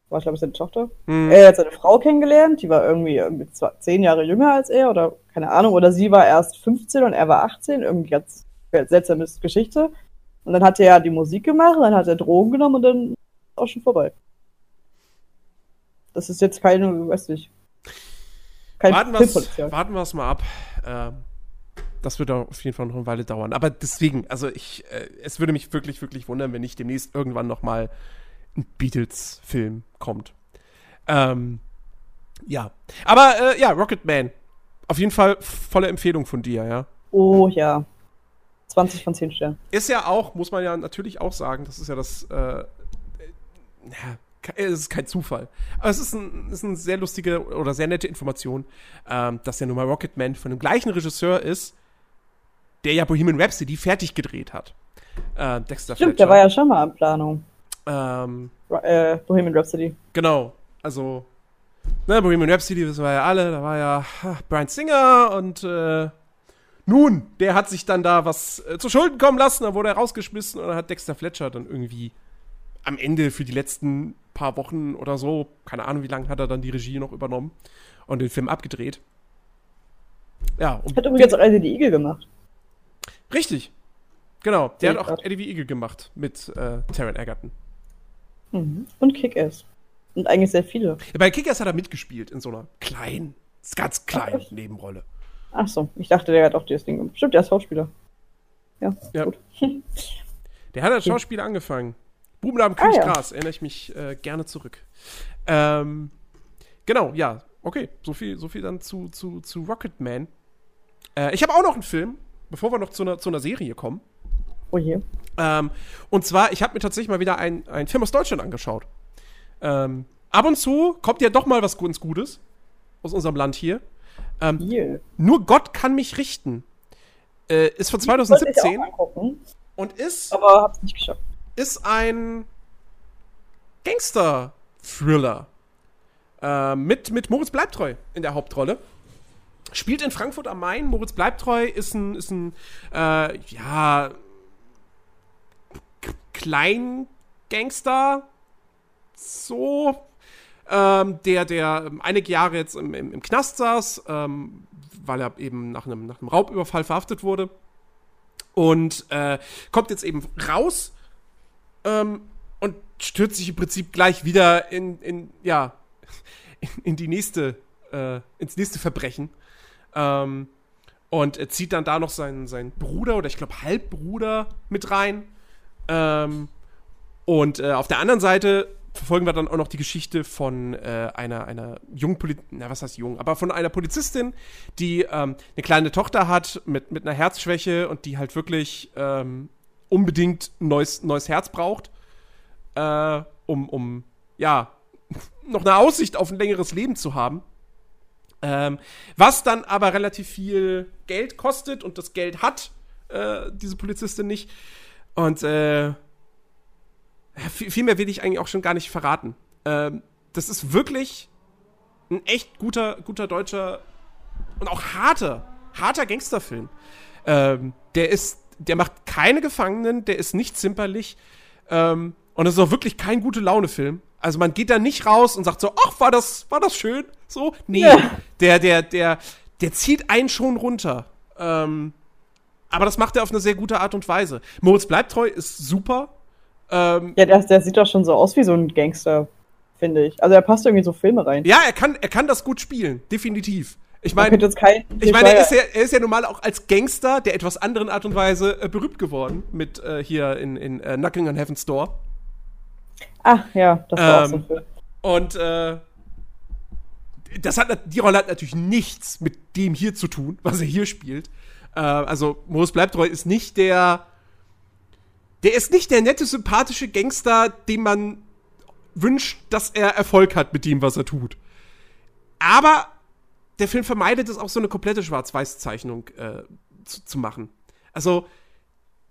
war ich glaube seine Tochter. Hm. Er hat seine Frau kennengelernt, die war irgendwie, irgendwie zehn Jahre jünger als er oder keine Ahnung, oder sie war erst 15 und er war 18, irgendwie ganz seltsame Geschichte. Und dann hat er die Musik gemacht, dann hat er Drogen genommen und dann ist auch schon vorbei. Das ist jetzt keine, weiß nicht, kein warten wir es mal ab. Ähm, das wird auf jeden Fall noch eine Weile dauern. Aber deswegen, also ich, äh, es würde mich wirklich, wirklich wundern, wenn nicht demnächst irgendwann noch mal ein Beatles-Film kommt. Ähm, ja. Aber äh, ja, Rocketman. Auf jeden Fall volle Empfehlung von dir, ja. Oh ja. 20 von 10 Sternen. Ist ja auch, muss man ja natürlich auch sagen, das ist ja das, äh, äh, ja, es ist kein Zufall. Aber es ist, ein, ist eine sehr lustige oder sehr nette Information, ähm, dass ja nun mal Rocketman von dem gleichen Regisseur ist, der ja Bohemian Rhapsody fertig gedreht hat. Äh, Dexter Stimmt, Fletcher. der war ja schon mal in Planung. ähm, Äh, Bohemian Rhapsody. Genau, also, ne, Bohemian Rhapsody wissen wir ja alle, da war ja Brian Singer und äh, nun, der hat sich dann da was äh, zu Schulden kommen lassen, dann wurde er rausgeschmissen und dann hat Dexter Fletcher dann irgendwie am Ende für die letzten paar Wochen oder so, keine Ahnung wie lange, hat er dann die Regie noch übernommen und den Film abgedreht. Ja, und Hat übrigens auch Eddie the Eagle gemacht. richtig. Genau, der Sehe hat auch. Eddie wie Eagle gemacht mit äh, Taron Egerton. Mhm. Und Kick-Ass. Und eigentlich sehr viele. Ja, bei Kickers hat er mitgespielt in so einer kleinen, ganz kleinen echt? Nebenrolle. Ach so, ich dachte, der hat auch das Ding gemacht. Stimmt, der ist Schauspieler. Ja, Ja. gut. [laughs] Der hat als Schauspieler angefangen. Bubenladen Ah, König ja. Gras, erinnere ich mich äh, gerne zurück. Ähm, genau, ja, okay. So viel, so viel dann zu, zu, zu Rocketman. Äh, ich habe auch noch einen Film, bevor wir noch zu einer, zu einer Serie kommen. Oh je. Ähm, und zwar, ich habe mir tatsächlich mal wieder einen Film aus Deutschland angeschaut. Ähm, ab und zu kommt ja doch mal was ganz Gutes aus unserem Land hier. Ähm, Viel. Nur Gott kann mich richten. Äh, ist von Wollte ich 2017 auch angucken, und ist aber hab's nicht geschafft. Ist ein Gangster-Thriller. Äh, mit, mit Moritz Bleibtreu in der Hauptrolle. Spielt in Frankfurt am Main. Moritz Bleibtreu ist ein, ist ein äh, ja, Kleingangster. So. Ähm, der, der einige Jahre jetzt im, im, im Knast saß, ähm, weil er eben nach einem, nach einem Raubüberfall verhaftet wurde. Und äh, kommt jetzt eben raus ähm, und stürzt sich im Prinzip gleich wieder in, in ja, [laughs] in, die nächste, äh, ins nächste Verbrechen. Ähm, und zieht dann da noch seinen, seinen Bruder oder ich glaube Halbbruder mit rein. Ähm, und äh, auf der anderen Seite verfolgen wir dann auch noch die Geschichte von äh, einer, einer jungen Polizistin, was heißt jung, aber von einer Polizistin, die ähm, eine kleine Tochter hat mit, mit einer Herzschwäche und die halt wirklich ähm, unbedingt ein neues, neues Herz braucht, äh, um, um, ja, [laughs] noch eine Aussicht auf ein längeres Leben zu haben. Ähm, was dann aber relativ viel Geld kostet und das Geld hat äh, diese Polizistin nicht. Und äh, viel, viel, mehr will ich eigentlich auch schon gar nicht verraten. Ähm, das ist wirklich ein echt guter, guter deutscher und auch harter, harter Gangsterfilm. Ähm, der ist, der macht keine Gefangenen, der ist nicht zimperlich. Ähm, und es ist auch wirklich kein gute Laune-Film. Also man geht da nicht raus und sagt so, ach, war das, war das schön? So, nee. Ja. Der, der, der, der zieht einen schon runter. Ähm, aber das macht er auf eine sehr gute Art und Weise. Moritz bleibt treu, ist super. Ähm, ja, der, der sieht doch schon so aus wie so ein Gangster, finde ich. Also er passt irgendwie so Filme rein. Ja, er kann, er kann das gut spielen, definitiv. Ich meine, ich meine, er ist, ja, er ist ja nun mal auch als Gangster der etwas anderen Art und Weise äh, berühmt geworden mit äh, hier in, in uh, Knocking on Heaven's Door. Ach ja, das war ähm, auch so viel. Und äh, das hat, die Rolle hat natürlich nichts mit dem hier zu tun, was er hier spielt. Äh, also Moritz Bleibtreu ist nicht der der ist nicht der nette, sympathische Gangster, dem man wünscht, dass er Erfolg hat mit dem, was er tut. Aber der Film vermeidet es auch so eine komplette Schwarz-Weiß-Zeichnung äh, zu, zu, machen. Also,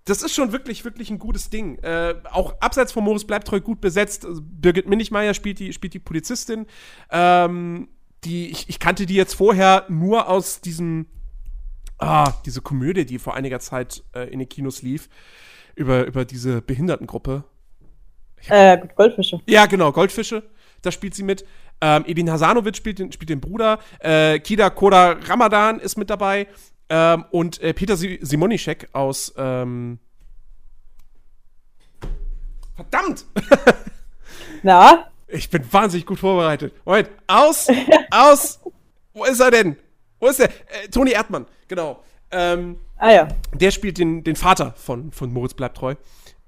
das ist schon wirklich, wirklich ein gutes Ding. Äh, auch abseits von Moritz bleibt treu gut besetzt. Also Birgit Minichmeier spielt die, spielt die Polizistin. Ähm, die, ich, ich, kannte die jetzt vorher nur aus diesem, ah, diese Komödie, die vor einiger Zeit äh, in den Kinos lief über, über diese Behindertengruppe. Äh, Goldfische. Ja, genau, Goldfische. Da spielt sie mit. Ähm, Edin Hasanovic spielt den, spielt den Bruder. Äh, Kida Koda Ramadan ist mit dabei. Ähm, und äh, Peter Simonischek aus. Ähm Verdammt! [laughs] Na? Ich bin wahnsinnig gut vorbereitet. Moment, aus, [laughs] aus, wo ist er denn? Wo ist er? Äh, Toni Erdmann, genau. Ähm, ah ja. Der spielt den, den Vater von, von Moritz bleibt treu.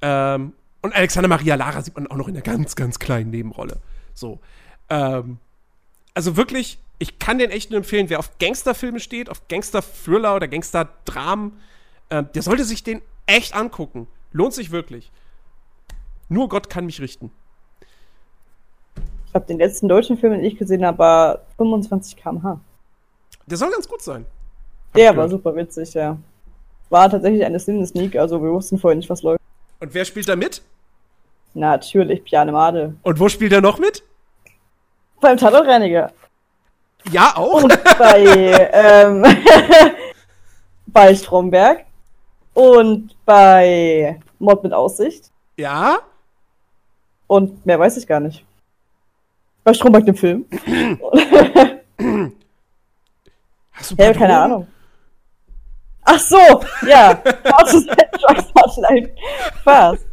Ähm, und Alexander Maria Lara sieht man auch noch in einer ganz, ganz kleinen Nebenrolle. So. Ähm, also wirklich, ich kann den echt nur empfehlen, wer auf Gangsterfilme steht, auf Gangster-Thriller oder Gangster-Dramen, äh, der sollte sich den echt angucken. Lohnt sich wirklich. Nur Gott kann mich richten. Ich habe den letzten deutschen Film, den ich gesehen habe, war 25 km/h. Der soll ganz gut sein. Der war super witzig, ja. War tatsächlich eine Sneak, also wir wussten vorher nicht, was läuft. Und wer spielt da mit? Natürlich, Piane Made. Und wo spielt er noch mit? Beim Tatortreiniger. Ja, auch. Und bei, [laughs] ähm, [laughs] bei Stromberg. Und bei Mod mit Aussicht. Ja. Und mehr weiß ich gar nicht. Bei Stromberg dem Film. [clears throat] Hast du hey, keine Ahnung. Ach so, [laughs] ja. Fast.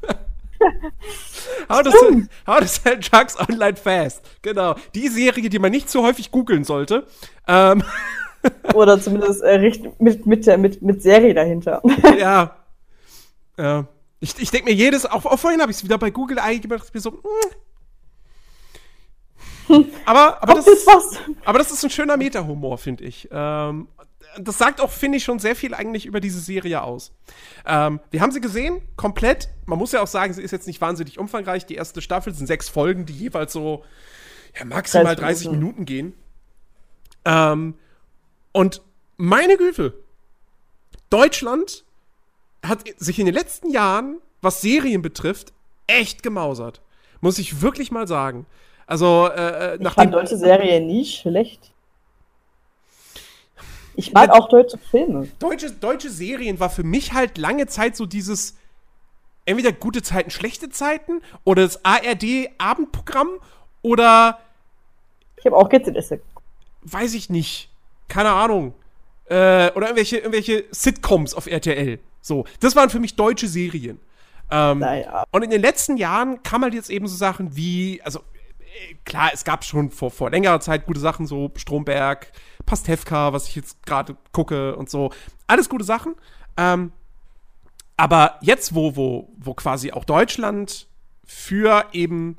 How to, sell, [laughs] how to sell drugs online fast. Genau. Die Serie, die man nicht zu häufig googeln sollte. Ähm. [laughs] Oder zumindest äh, mit, mit, mit, mit Serie dahinter. [laughs] ja. Ja. Ich, ich denke mir jedes, auch, auch vorhin habe ich es wieder bei Google eingegeben, dachte mir so, hm. aber, aber, das, aber das ist ein schöner Meta-Humor, finde ich. Ähm, das sagt auch, finde ich, schon sehr viel eigentlich über diese Serie aus. Ähm, wir haben sie gesehen, komplett. Man muss ja auch sagen, sie ist jetzt nicht wahnsinnig umfangreich. Die erste Staffel sind sechs Folgen, die jeweils so ja, maximal 30 Minuten gehen. Ähm, und meine Güte, Deutschland hat sich in den letzten Jahren, was Serien betrifft, echt gemausert. Muss ich wirklich mal sagen. Also, äh, ich fand deutsche Serie nie schlecht. Ich mag auch deutsche Filme. Deutsche, deutsche Serien war für mich halt lange Zeit so dieses entweder gute Zeiten, schlechte Zeiten oder das ARD-Abendprogramm oder. Ich habe auch GZS. Weiß ich nicht. Keine Ahnung. Äh, oder irgendwelche, irgendwelche Sitcoms auf RTL. So. Das waren für mich deutsche Serien. Ähm, naja. Und in den letzten Jahren kam halt jetzt eben so Sachen wie, also klar, es gab schon vor, vor längerer Zeit gute Sachen, so Stromberg, Pastewka, was ich jetzt gerade gucke und so. Alles gute Sachen. Ähm, aber jetzt, wo, wo, wo quasi auch Deutschland für eben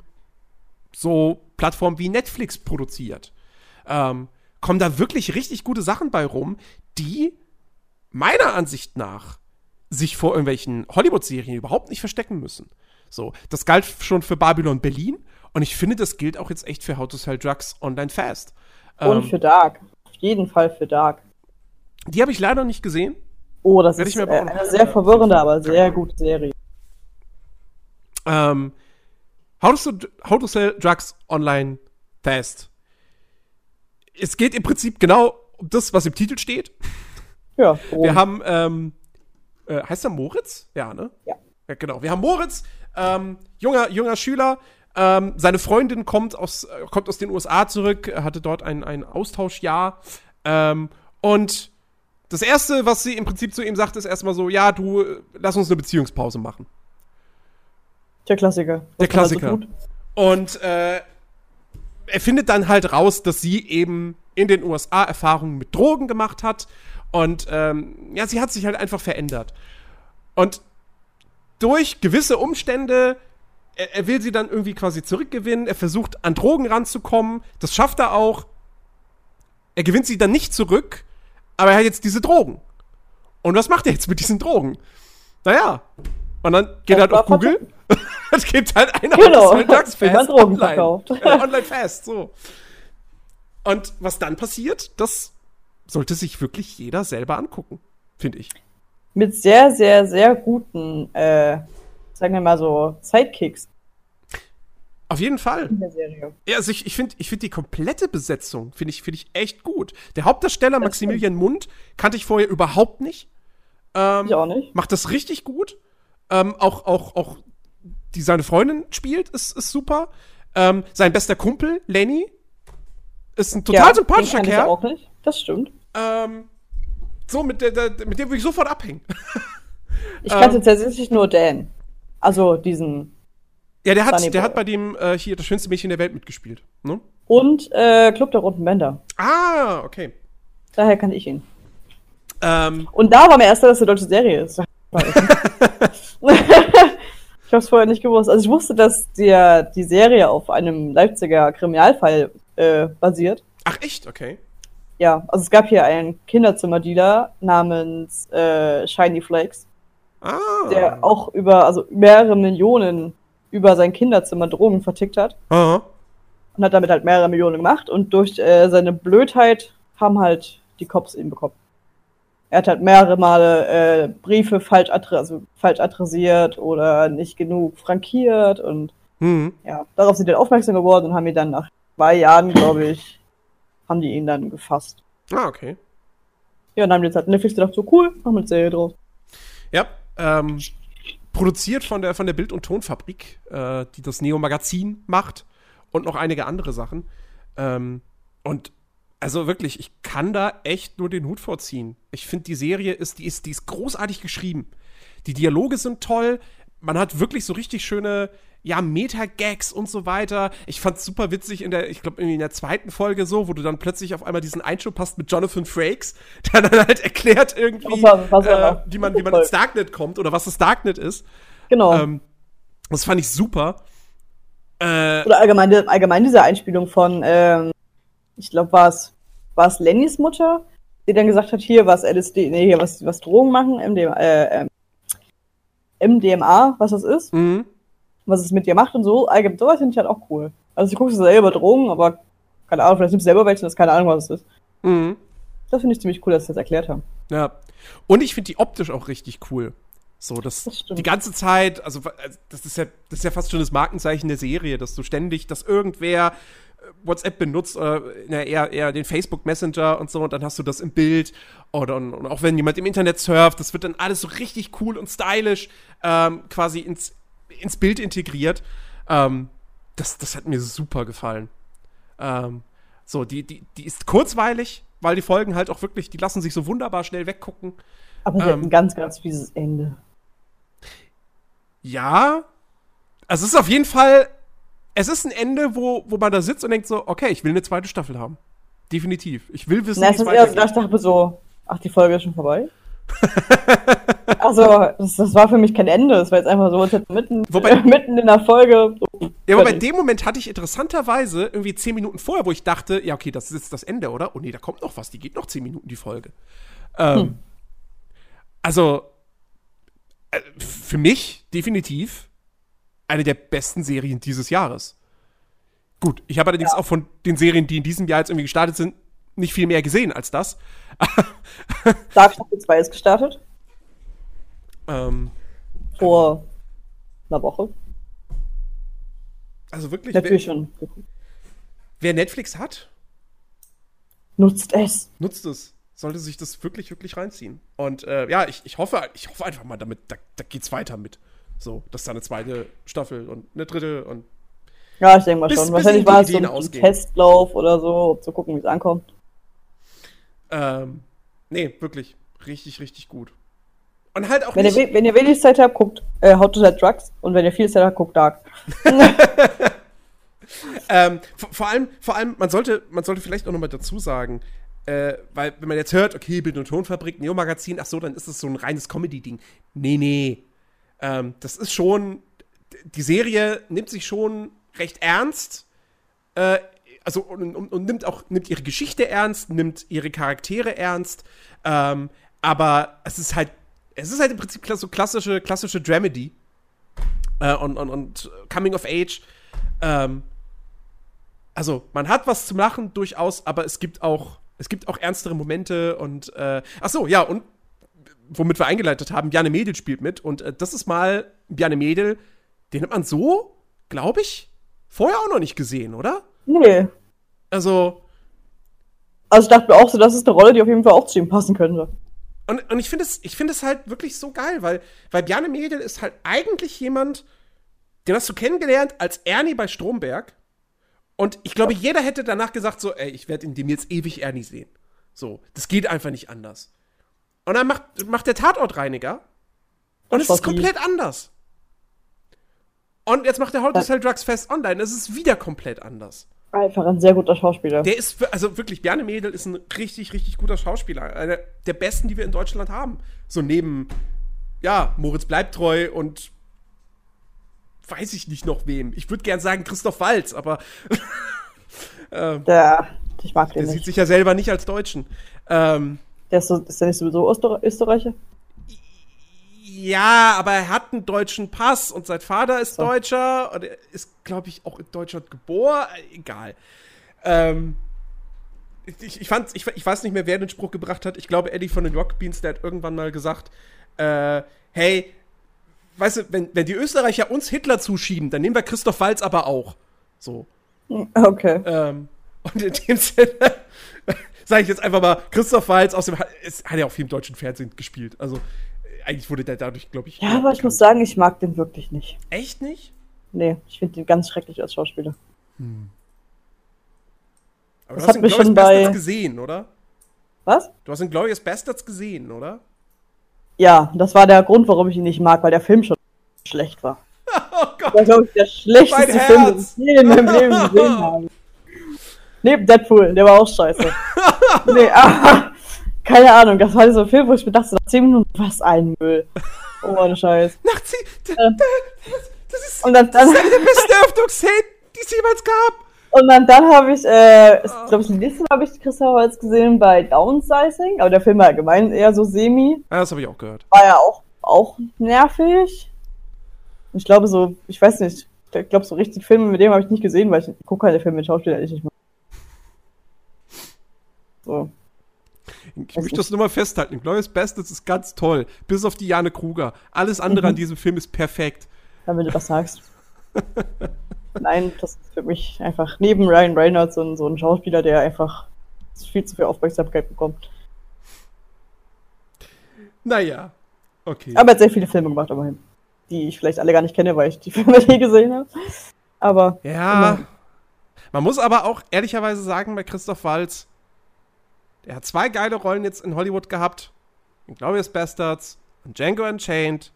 so Plattformen wie Netflix produziert, ähm, kommen da wirklich richtig gute Sachen bei rum, die meiner Ansicht nach sich vor irgendwelchen Hollywood-Serien überhaupt nicht verstecken müssen. So, das galt schon für Babylon Berlin und ich finde, das gilt auch jetzt echt für How to Sell Drugs Online Fast. Und ähm, für Dark. Auf jeden Fall für Dark. Die habe ich leider nicht gesehen. Oh, das ist äh, eine sehr verwirrende, aber sehr gute Serie. Ähm, How to, How to Sell Drugs Online Fast. Es geht im Prinzip genau um das, was im Titel steht. Ja. Warum? [laughs] Wir haben, ähm, äh, heißt er Moritz? Ja, ne? Ja. Ja, genau. Wir haben Moritz, ähm, junger, junger Schüler. Ähm, seine Freundin kommt aus, äh, kommt aus den USA zurück, hatte dort ein, ein Austauschjahr. Ähm, und das Erste, was sie im Prinzip zu ihm sagt, ist erstmal so: Ja, du, lass uns eine Beziehungspause machen. Der Klassiker. Der Klassiker. Also und äh, er findet dann halt raus, dass sie eben in den USA Erfahrungen mit Drogen gemacht hat. Und ähm, ja, sie hat sich halt einfach verändert. Und durch gewisse Umstände, er, er, will sie dann irgendwie quasi zurückgewinnen. Er versucht an Drogen ranzukommen. Das schafft er auch. Er gewinnt sie dann nicht zurück, aber er hat jetzt diese Drogen. Und was macht er jetzt mit diesen Drogen? Naja. Und dann geht er halt auf Google. [laughs] es gibt halt eine genau. Mittagsfest Drogen online. Verkauft. Äh, online fest, so. Und was dann passiert, das sollte sich wirklich jeder selber angucken, finde ich. Mit sehr, sehr, sehr guten, äh, sagen wir mal so, Sidekicks. Auf jeden Fall. In der Serie. Ja, also ich, ich finde ich find die komplette Besetzung, finde ich, find ich echt gut. Der Hauptdarsteller das Maximilian stimmt. Mund kannte ich vorher überhaupt nicht. Ähm, ich auch nicht. Macht das richtig gut. Ähm, auch, auch, auch, die seine Freundin spielt, ist, ist super. Ähm, sein bester Kumpel, Lenny, ist ein total ja, sympathischer den Kerl. Ich auch nicht. Das stimmt. Ähm, so, mit, der, der, mit dem würde ich sofort abhängen. ich kannte ähm, tatsächlich nur Dan. Also diesen ja, der hat, der hat bei dem äh, hier das schönste Mädchen der Welt mitgespielt. Ne? Und äh, Club der Roten Bänder. Ah, okay. Daher kannte ich ihn. Ähm. Und da war mir erst, dass es eine deutsche Serie ist. [laughs] ich hab's vorher nicht gewusst. Also ich wusste, dass der, die Serie auf einem Leipziger Kriminalfall äh, basiert. Ach echt? Okay. Ja, also es gab hier einen Kinderzimmerdealer namens äh, Shiny Flakes. Ah. Der auch über, also mehrere Millionen über sein Kinderzimmer Drogen vertickt hat. Aha. Und hat damit halt mehrere Millionen gemacht. Und durch äh, seine Blödheit haben halt die Cops ihn bekommen. Er hat halt mehrere Male äh, Briefe falsch, adre also falsch adressiert oder nicht genug frankiert und mhm. ja, darauf sind die aufmerksam geworden und haben ihn dann nach zwei Jahren, glaube ich, haben die ihn dann gefasst. Ah, okay. Ja, und dann haben die jetzt halt Netflix gedacht, so cool, machen wir eine Serie draus. Ja, ähm, produziert von der, von der Bild- und Tonfabrik, äh, die das Neo-Magazin macht und noch einige andere Sachen. Ähm, und also wirklich, ich kann da echt nur den Hut vorziehen. Ich finde, die Serie ist, die ist, die ist großartig geschrieben. Die Dialoge sind toll. Man hat wirklich so richtig schöne, ja, Meta-Gags und so weiter. Ich fand's super witzig in der, ich glaube, in der zweiten Folge so, wo du dann plötzlich auf einmal diesen Einschub hast mit Jonathan Frakes, [laughs] der dann halt erklärt irgendwie, was, was äh, wie man, wie man ins Darknet kommt oder was das Darknet ist. Genau. Ähm, das fand ich super. Äh, oder allgemein, allgemein diese Einspielung von, ähm, ich glaube, war es war es Lennys Mutter, die dann gesagt hat, hier was LSD, nee, hier was, was Drogen machen, MDMA, äh, MDMA, was das ist. Mhm was es mit dir macht und so. Allgemein, sowas finde ich halt auch cool. Also du guckst selber Drogen, aber keine Ahnung, vielleicht nimmst du selber welche, das ist keine Ahnung, was es ist. Mhm. Das finde ich ziemlich cool, dass sie das erklärt haben. Ja. Und ich finde die optisch auch richtig cool. So, das, Das die ganze Zeit, also äh, das ist ja, das ist ja fast schon das Markenzeichen der Serie, dass du ständig, dass irgendwer äh, WhatsApp benutzt oder na, eher, eher den Facebook Messenger und so und dann hast du das im Bild oder und, und auch wenn jemand im Internet surft, das wird dann alles so richtig cool und stylisch ähm, quasi ins, ins Bild integriert. Ähm, das, das hat mir super gefallen. Ähm, so, die, die, die ist kurzweilig, weil die Folgen halt auch wirklich, die lassen sich so wunderbar schnell weggucken. Aber sie hat Ähm. ein ganz, ganz fieses Ende. Ja. Also es ist auf jeden Fall, es ist ein Ende, wo, wo man da sitzt und denkt so, okay, ich will eine zweite Staffel haben. Definitiv. Ich will wissen, Na, wie es weitergeht. ich dachte so, ach, die Folge ist schon vorbei. [laughs] also, das, das war für mich kein Ende. Das war jetzt einfach so, hätte mitten, Wobei- [laughs] mitten in der Folge. So, Ja, aber bei dem Moment hatte ich interessanterweise irgendwie zehn Minuten vorher, wo ich dachte, ja, okay, das ist jetzt das Ende, oder? Oh nee, da kommt noch was, die geht noch zehn Minuten, die Folge. Ähm, Hm. Also, äh, für mich definitiv eine der besten Serien dieses Jahres. Gut, ich habe allerdings auch von den Serien, die in diesem Jahr jetzt irgendwie gestartet sind, nicht viel mehr gesehen als das. Dark Staffel 2 ist gestartet. ähm, Vor einer Woche. also wirklich, Natürlich wer, schon wer Netflix hat, Nutzt es. nutzt es. Sollte sich das wirklich, wirklich reinziehen. Und äh, ja, ich, ich hoffe, ich hoffe einfach mal damit, da, da geht's weiter mit. So, dass da eine zweite Staffel und eine dritte und Ja, ich denke mal Bis- schon. Wahrscheinlich war es so ein. Testlauf oder so, um zu gucken, wie es ankommt. Ähm, nee, wirklich. Richtig, richtig gut. Und halt auch Wenn ihr, nicht, we- wenn ihr wenig Zeit habt, guckt äh, How to Sell Drugs. Und wenn ihr viel Zeit habt, guckt Dark. [laughs] ähm, vor, allem, vor allem, man sollte, man sollte vielleicht auch noch mal dazu sagen, äh, weil wenn man jetzt hört, okay, Bild- und Tonfabrik, Neo-Magazin, ach so, dann ist es so ein reines Comedy-Ding. Nee, nee. Ähm, das ist schon, die Serie nimmt sich schon recht ernst, äh, also und, und, und nimmt auch, nimmt ihre Geschichte ernst, nimmt ihre Charaktere ernst, ähm, aber es ist halt, es ist halt im Prinzip so klassische, klassische Dramedy äh, und, und, und Coming of Age. Ähm, also man hat was zum Lachen durchaus, aber es gibt auch es gibt auch ernstere Momente und äh, ach so ja und womit wir eingeleitet haben, Bjarne Mädel spielt mit und äh, das ist mal Bjarne Mädel, den hat man so, glaube ich, vorher auch noch nicht gesehen, oder? Nee. Also Also ich dachte mir auch so, das ist eine Rolle, die auf jeden Fall auch zu ihm passen könnte. und, und ich finde es ich finde es halt wirklich so geil, weil weil Bjarne Mädel ist halt eigentlich jemand, den hast du kennengelernt als Ernie bei Stromberg. Und ich glaube, jeder hätte danach gesagt, so, ey, ich werde in dem jetzt ewig Ernie sehen. So, das geht einfach nicht anders. Und dann macht, macht der Tatortreiniger. Und es ist komplett anders. Und jetzt macht der Ja. Sell Drugs Fest online. Es ist wieder komplett anders. Einfach ein sehr guter Schauspieler. Der ist, also wirklich, Bjarne Mädel ist ein richtig, richtig guter Schauspieler. Einer der besten, die wir in Deutschland haben. So neben, ja, Moritz bleibt treu und weiß ich nicht noch wem. Ich würde gern sagen Christoph Walz, aber [laughs] der, ich mag der den sieht nicht. sich ja selber nicht als Deutschen. Ähm, Der ist, so, ist der nicht sowieso Öster Österreicher? Ja, aber er hat einen deutschen Pass und sein Vater ist So. Deutscher und er ist, glaube ich, auch in Deutschland geboren. Egal. Ähm, ich, ich, fand, ich, ich weiß nicht mehr, wer den Spruch gebracht hat. Ich glaube, Eddie von den Rock Beans, der hat irgendwann mal gesagt, äh, hey, weißt du, wenn, wenn die Österreicher uns Hitler zuschieben, dann nehmen wir Christoph Walz aber auch. So. Okay. Ähm, und in dem Sinne [laughs] sage ich jetzt einfach mal, Christoph Walz aus dem, es hat ja auch viel im deutschen Fernsehen gespielt. Also eigentlich wurde der dadurch, glaube ich. Ja, aber ich muss sagen, ich mag den wirklich nicht. Echt nicht? Nee, ich finde den ganz schrecklich als Schauspieler. Aber Das du hast mich Glorious schon bei- Bastards gesehen, oder? Was? Du hast den Glorious Bastards gesehen, oder? Ja, das war der Grund, warum ich ihn nicht mag, weil der Film schon schlecht war. [laughs] oh Gott. Das war, glaube ich, der schlechteste Film, den ich je in meinem Leben gesehen [laughs] habe. Neben Deadpool, der war auch scheiße. [laughs] nee, aber, keine Ahnung, das war so ein Film, wo ich mir dachte, nach 10 Minuten, was ein Müll. Oh, meine Scheiß. [laughs] Nach zehn, d- Äh. d- das ist, Und dann, das dann, ist eine der besten die es jemals gab. und dann, dann habe ich, äh, ich glaube, das nächste Mal habe ich Christoph Waltz gesehen bei Downsizing, aber der Film war allgemein eher so semi. Ja, das habe ich auch gehört. war ja auch, auch nervig. Ich glaube so, ich weiß nicht, ich glaube so richtig Filme mit dem habe ich nicht gesehen, weil ich gucke keine Filme mit Schauspielern eigentlich nicht mehr. So. Ich möchte das nur mal festhalten. Glorious Bastards ist ganz toll. Bis auf die Jane Kruger. Alles andere Mhm. an diesem Film ist perfekt. Ja, wenn du das sagst. [laughs] Nein, das ist für mich einfach neben Ryan Reynolds so ein, so ein Schauspieler, der einfach viel zu viel Aufmerksamkeit bekommt. Naja. Okay. Aber er hat sehr viele Filme gemacht, immerhin. Die ich vielleicht alle gar nicht kenne, weil ich die [laughs] Filme nie gesehen habe. Aber ja. immerhin. Man muss aber auch ehrlicherweise sagen, bei Christoph Waltz, der hat zwei geile Rollen jetzt in Hollywood gehabt. In Glorious Bastards und Django Unchained.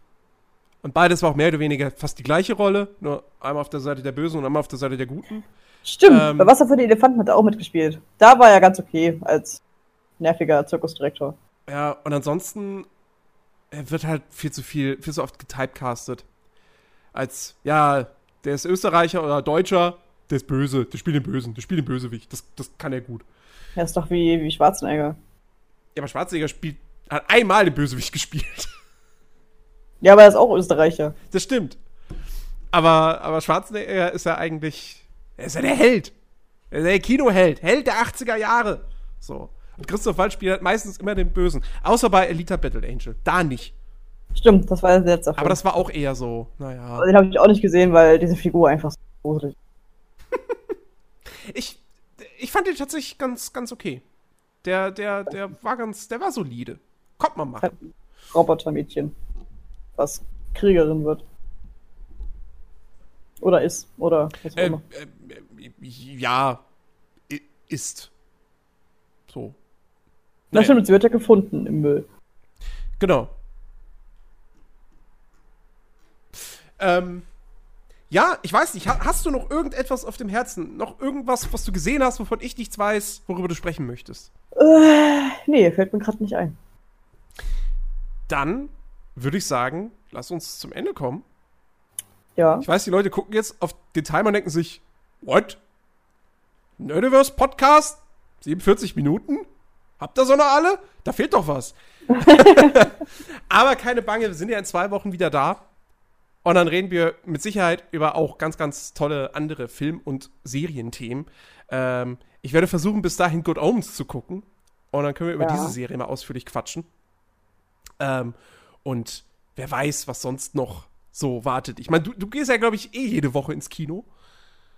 Und beides war auch mehr oder weniger fast die gleiche Rolle. Nur einmal auf der Seite der Bösen und einmal auf der Seite der Guten. Stimmt, Ähm, bei Wasser für die Elefanten hat er auch mitgespielt. Da war er ganz okay als nerviger Zirkusdirektor. Ja, und ansonsten, er wird halt viel zu viel, viel zu oft getypecastet. Als, ja, der ist Österreicher oder Deutscher, der ist böse, der spielt den Bösen, der spielt den Bösewicht. Das, das kann er gut. Er ist doch wie, wie Schwarzenegger. Ja, aber Schwarzenegger spielt, hat einmal den Bösewicht gespielt. Ja, aber er ist auch Österreicher. Das stimmt. Aber, aber Schwarzenegger ist ja eigentlich, er ist ja der Held. Er ist ja der Kinoheld, Held der 80er Jahre. So. Und Christoph Waltz spielt halt meistens immer den Bösen. Außer bei Elita Battle Angel. Da nicht. Stimmt, das war der letzte Film. Aber das war auch eher so, naja. Aber den habe ich auch nicht gesehen, weil diese Figur einfach so gruselig [laughs] Ich, ich fand den tatsächlich ganz, ganz okay. Der, der, der war ganz, der war solide. Kommt man machen. Robotermädchen. Was Kriegerin wird. Oder ist. Oder was auch Äh, immer. äh, ja, ist. So. Na naja. stimmt, sie wird ja gefunden im Müll. Genau. Ähm, ja, ich weiß nicht, ha- hast du noch irgendetwas auf dem Herzen? Noch irgendwas, was du gesehen hast, wovon ich nichts weiß, worüber du sprechen möchtest? Äh, nee, fällt mir gerade nicht ein. Dann würde ich sagen, lass uns zum Ende kommen. Ja. Ich weiß, die Leute gucken jetzt auf den Timer und denken sich, what? Nerdiverse Podcast? 47 Minuten? Habt ihr so noch alle? Da fehlt doch was. [laughs] [laughs] Aber keine Bange, wir sind ja in zwei Wochen wieder da. Und dann reden wir mit Sicherheit über auch ganz, ganz tolle andere Film- und Serienthemen. Ähm, ich werde versuchen, bis dahin Good Omens zu gucken. Und dann können wir über Ja. diese Serie mal ausführlich quatschen. Ähm, und wer weiß, was sonst noch so wartet. Ich meine, du, du gehst ja, glaube ich, eh jede Woche ins Kino.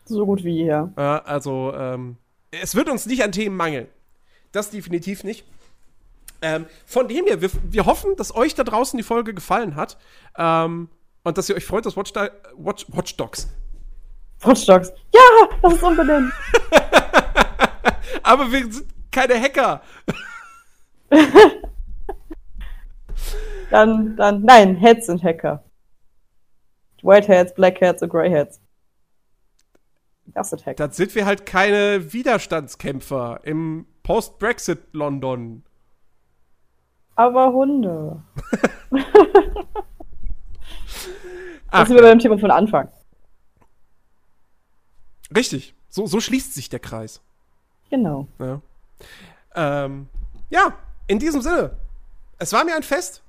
So gut wie hier. Ja, also, ähm, es wird uns nicht an Themen mangeln. Das definitiv nicht. Ähm, von dem her, wir, wir hoffen, dass euch da draußen die Folge gefallen hat. Ähm, und dass ihr euch freut, dass Watch, Watch, Watch Dogs. Watch Dogs. Ja, das ist unbenannt. [laughs] Aber wir sind keine Hacker. [laughs] Dann, dann, nein, Heads sind Hacker. White Hats, Black Hats und Grey Hats. Das sind Hacker. Dann sind wir halt keine Widerstandskämpfer im Post-Brexit-London. Aber Hunde. [laughs] Ach, Das sind wir beim Thema von Anfang. richtig. So, so schließt sich der Kreis. Genau. Ja. Ähm, ja, in diesem Sinne. Es war mir ein Fest.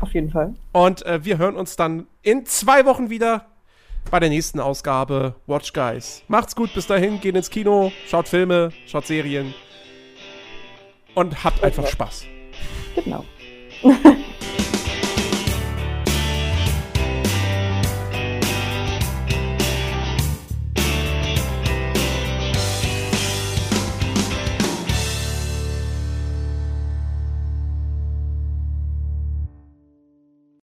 Auf jeden Fall. Und äh, wir hören uns dann in zwei Wochen wieder bei der nächsten Ausgabe Watch Guys. Macht's gut, bis dahin, geht ins Kino, schaut Filme, schaut Serien und habt einfach Spaß. Genau. [laughs]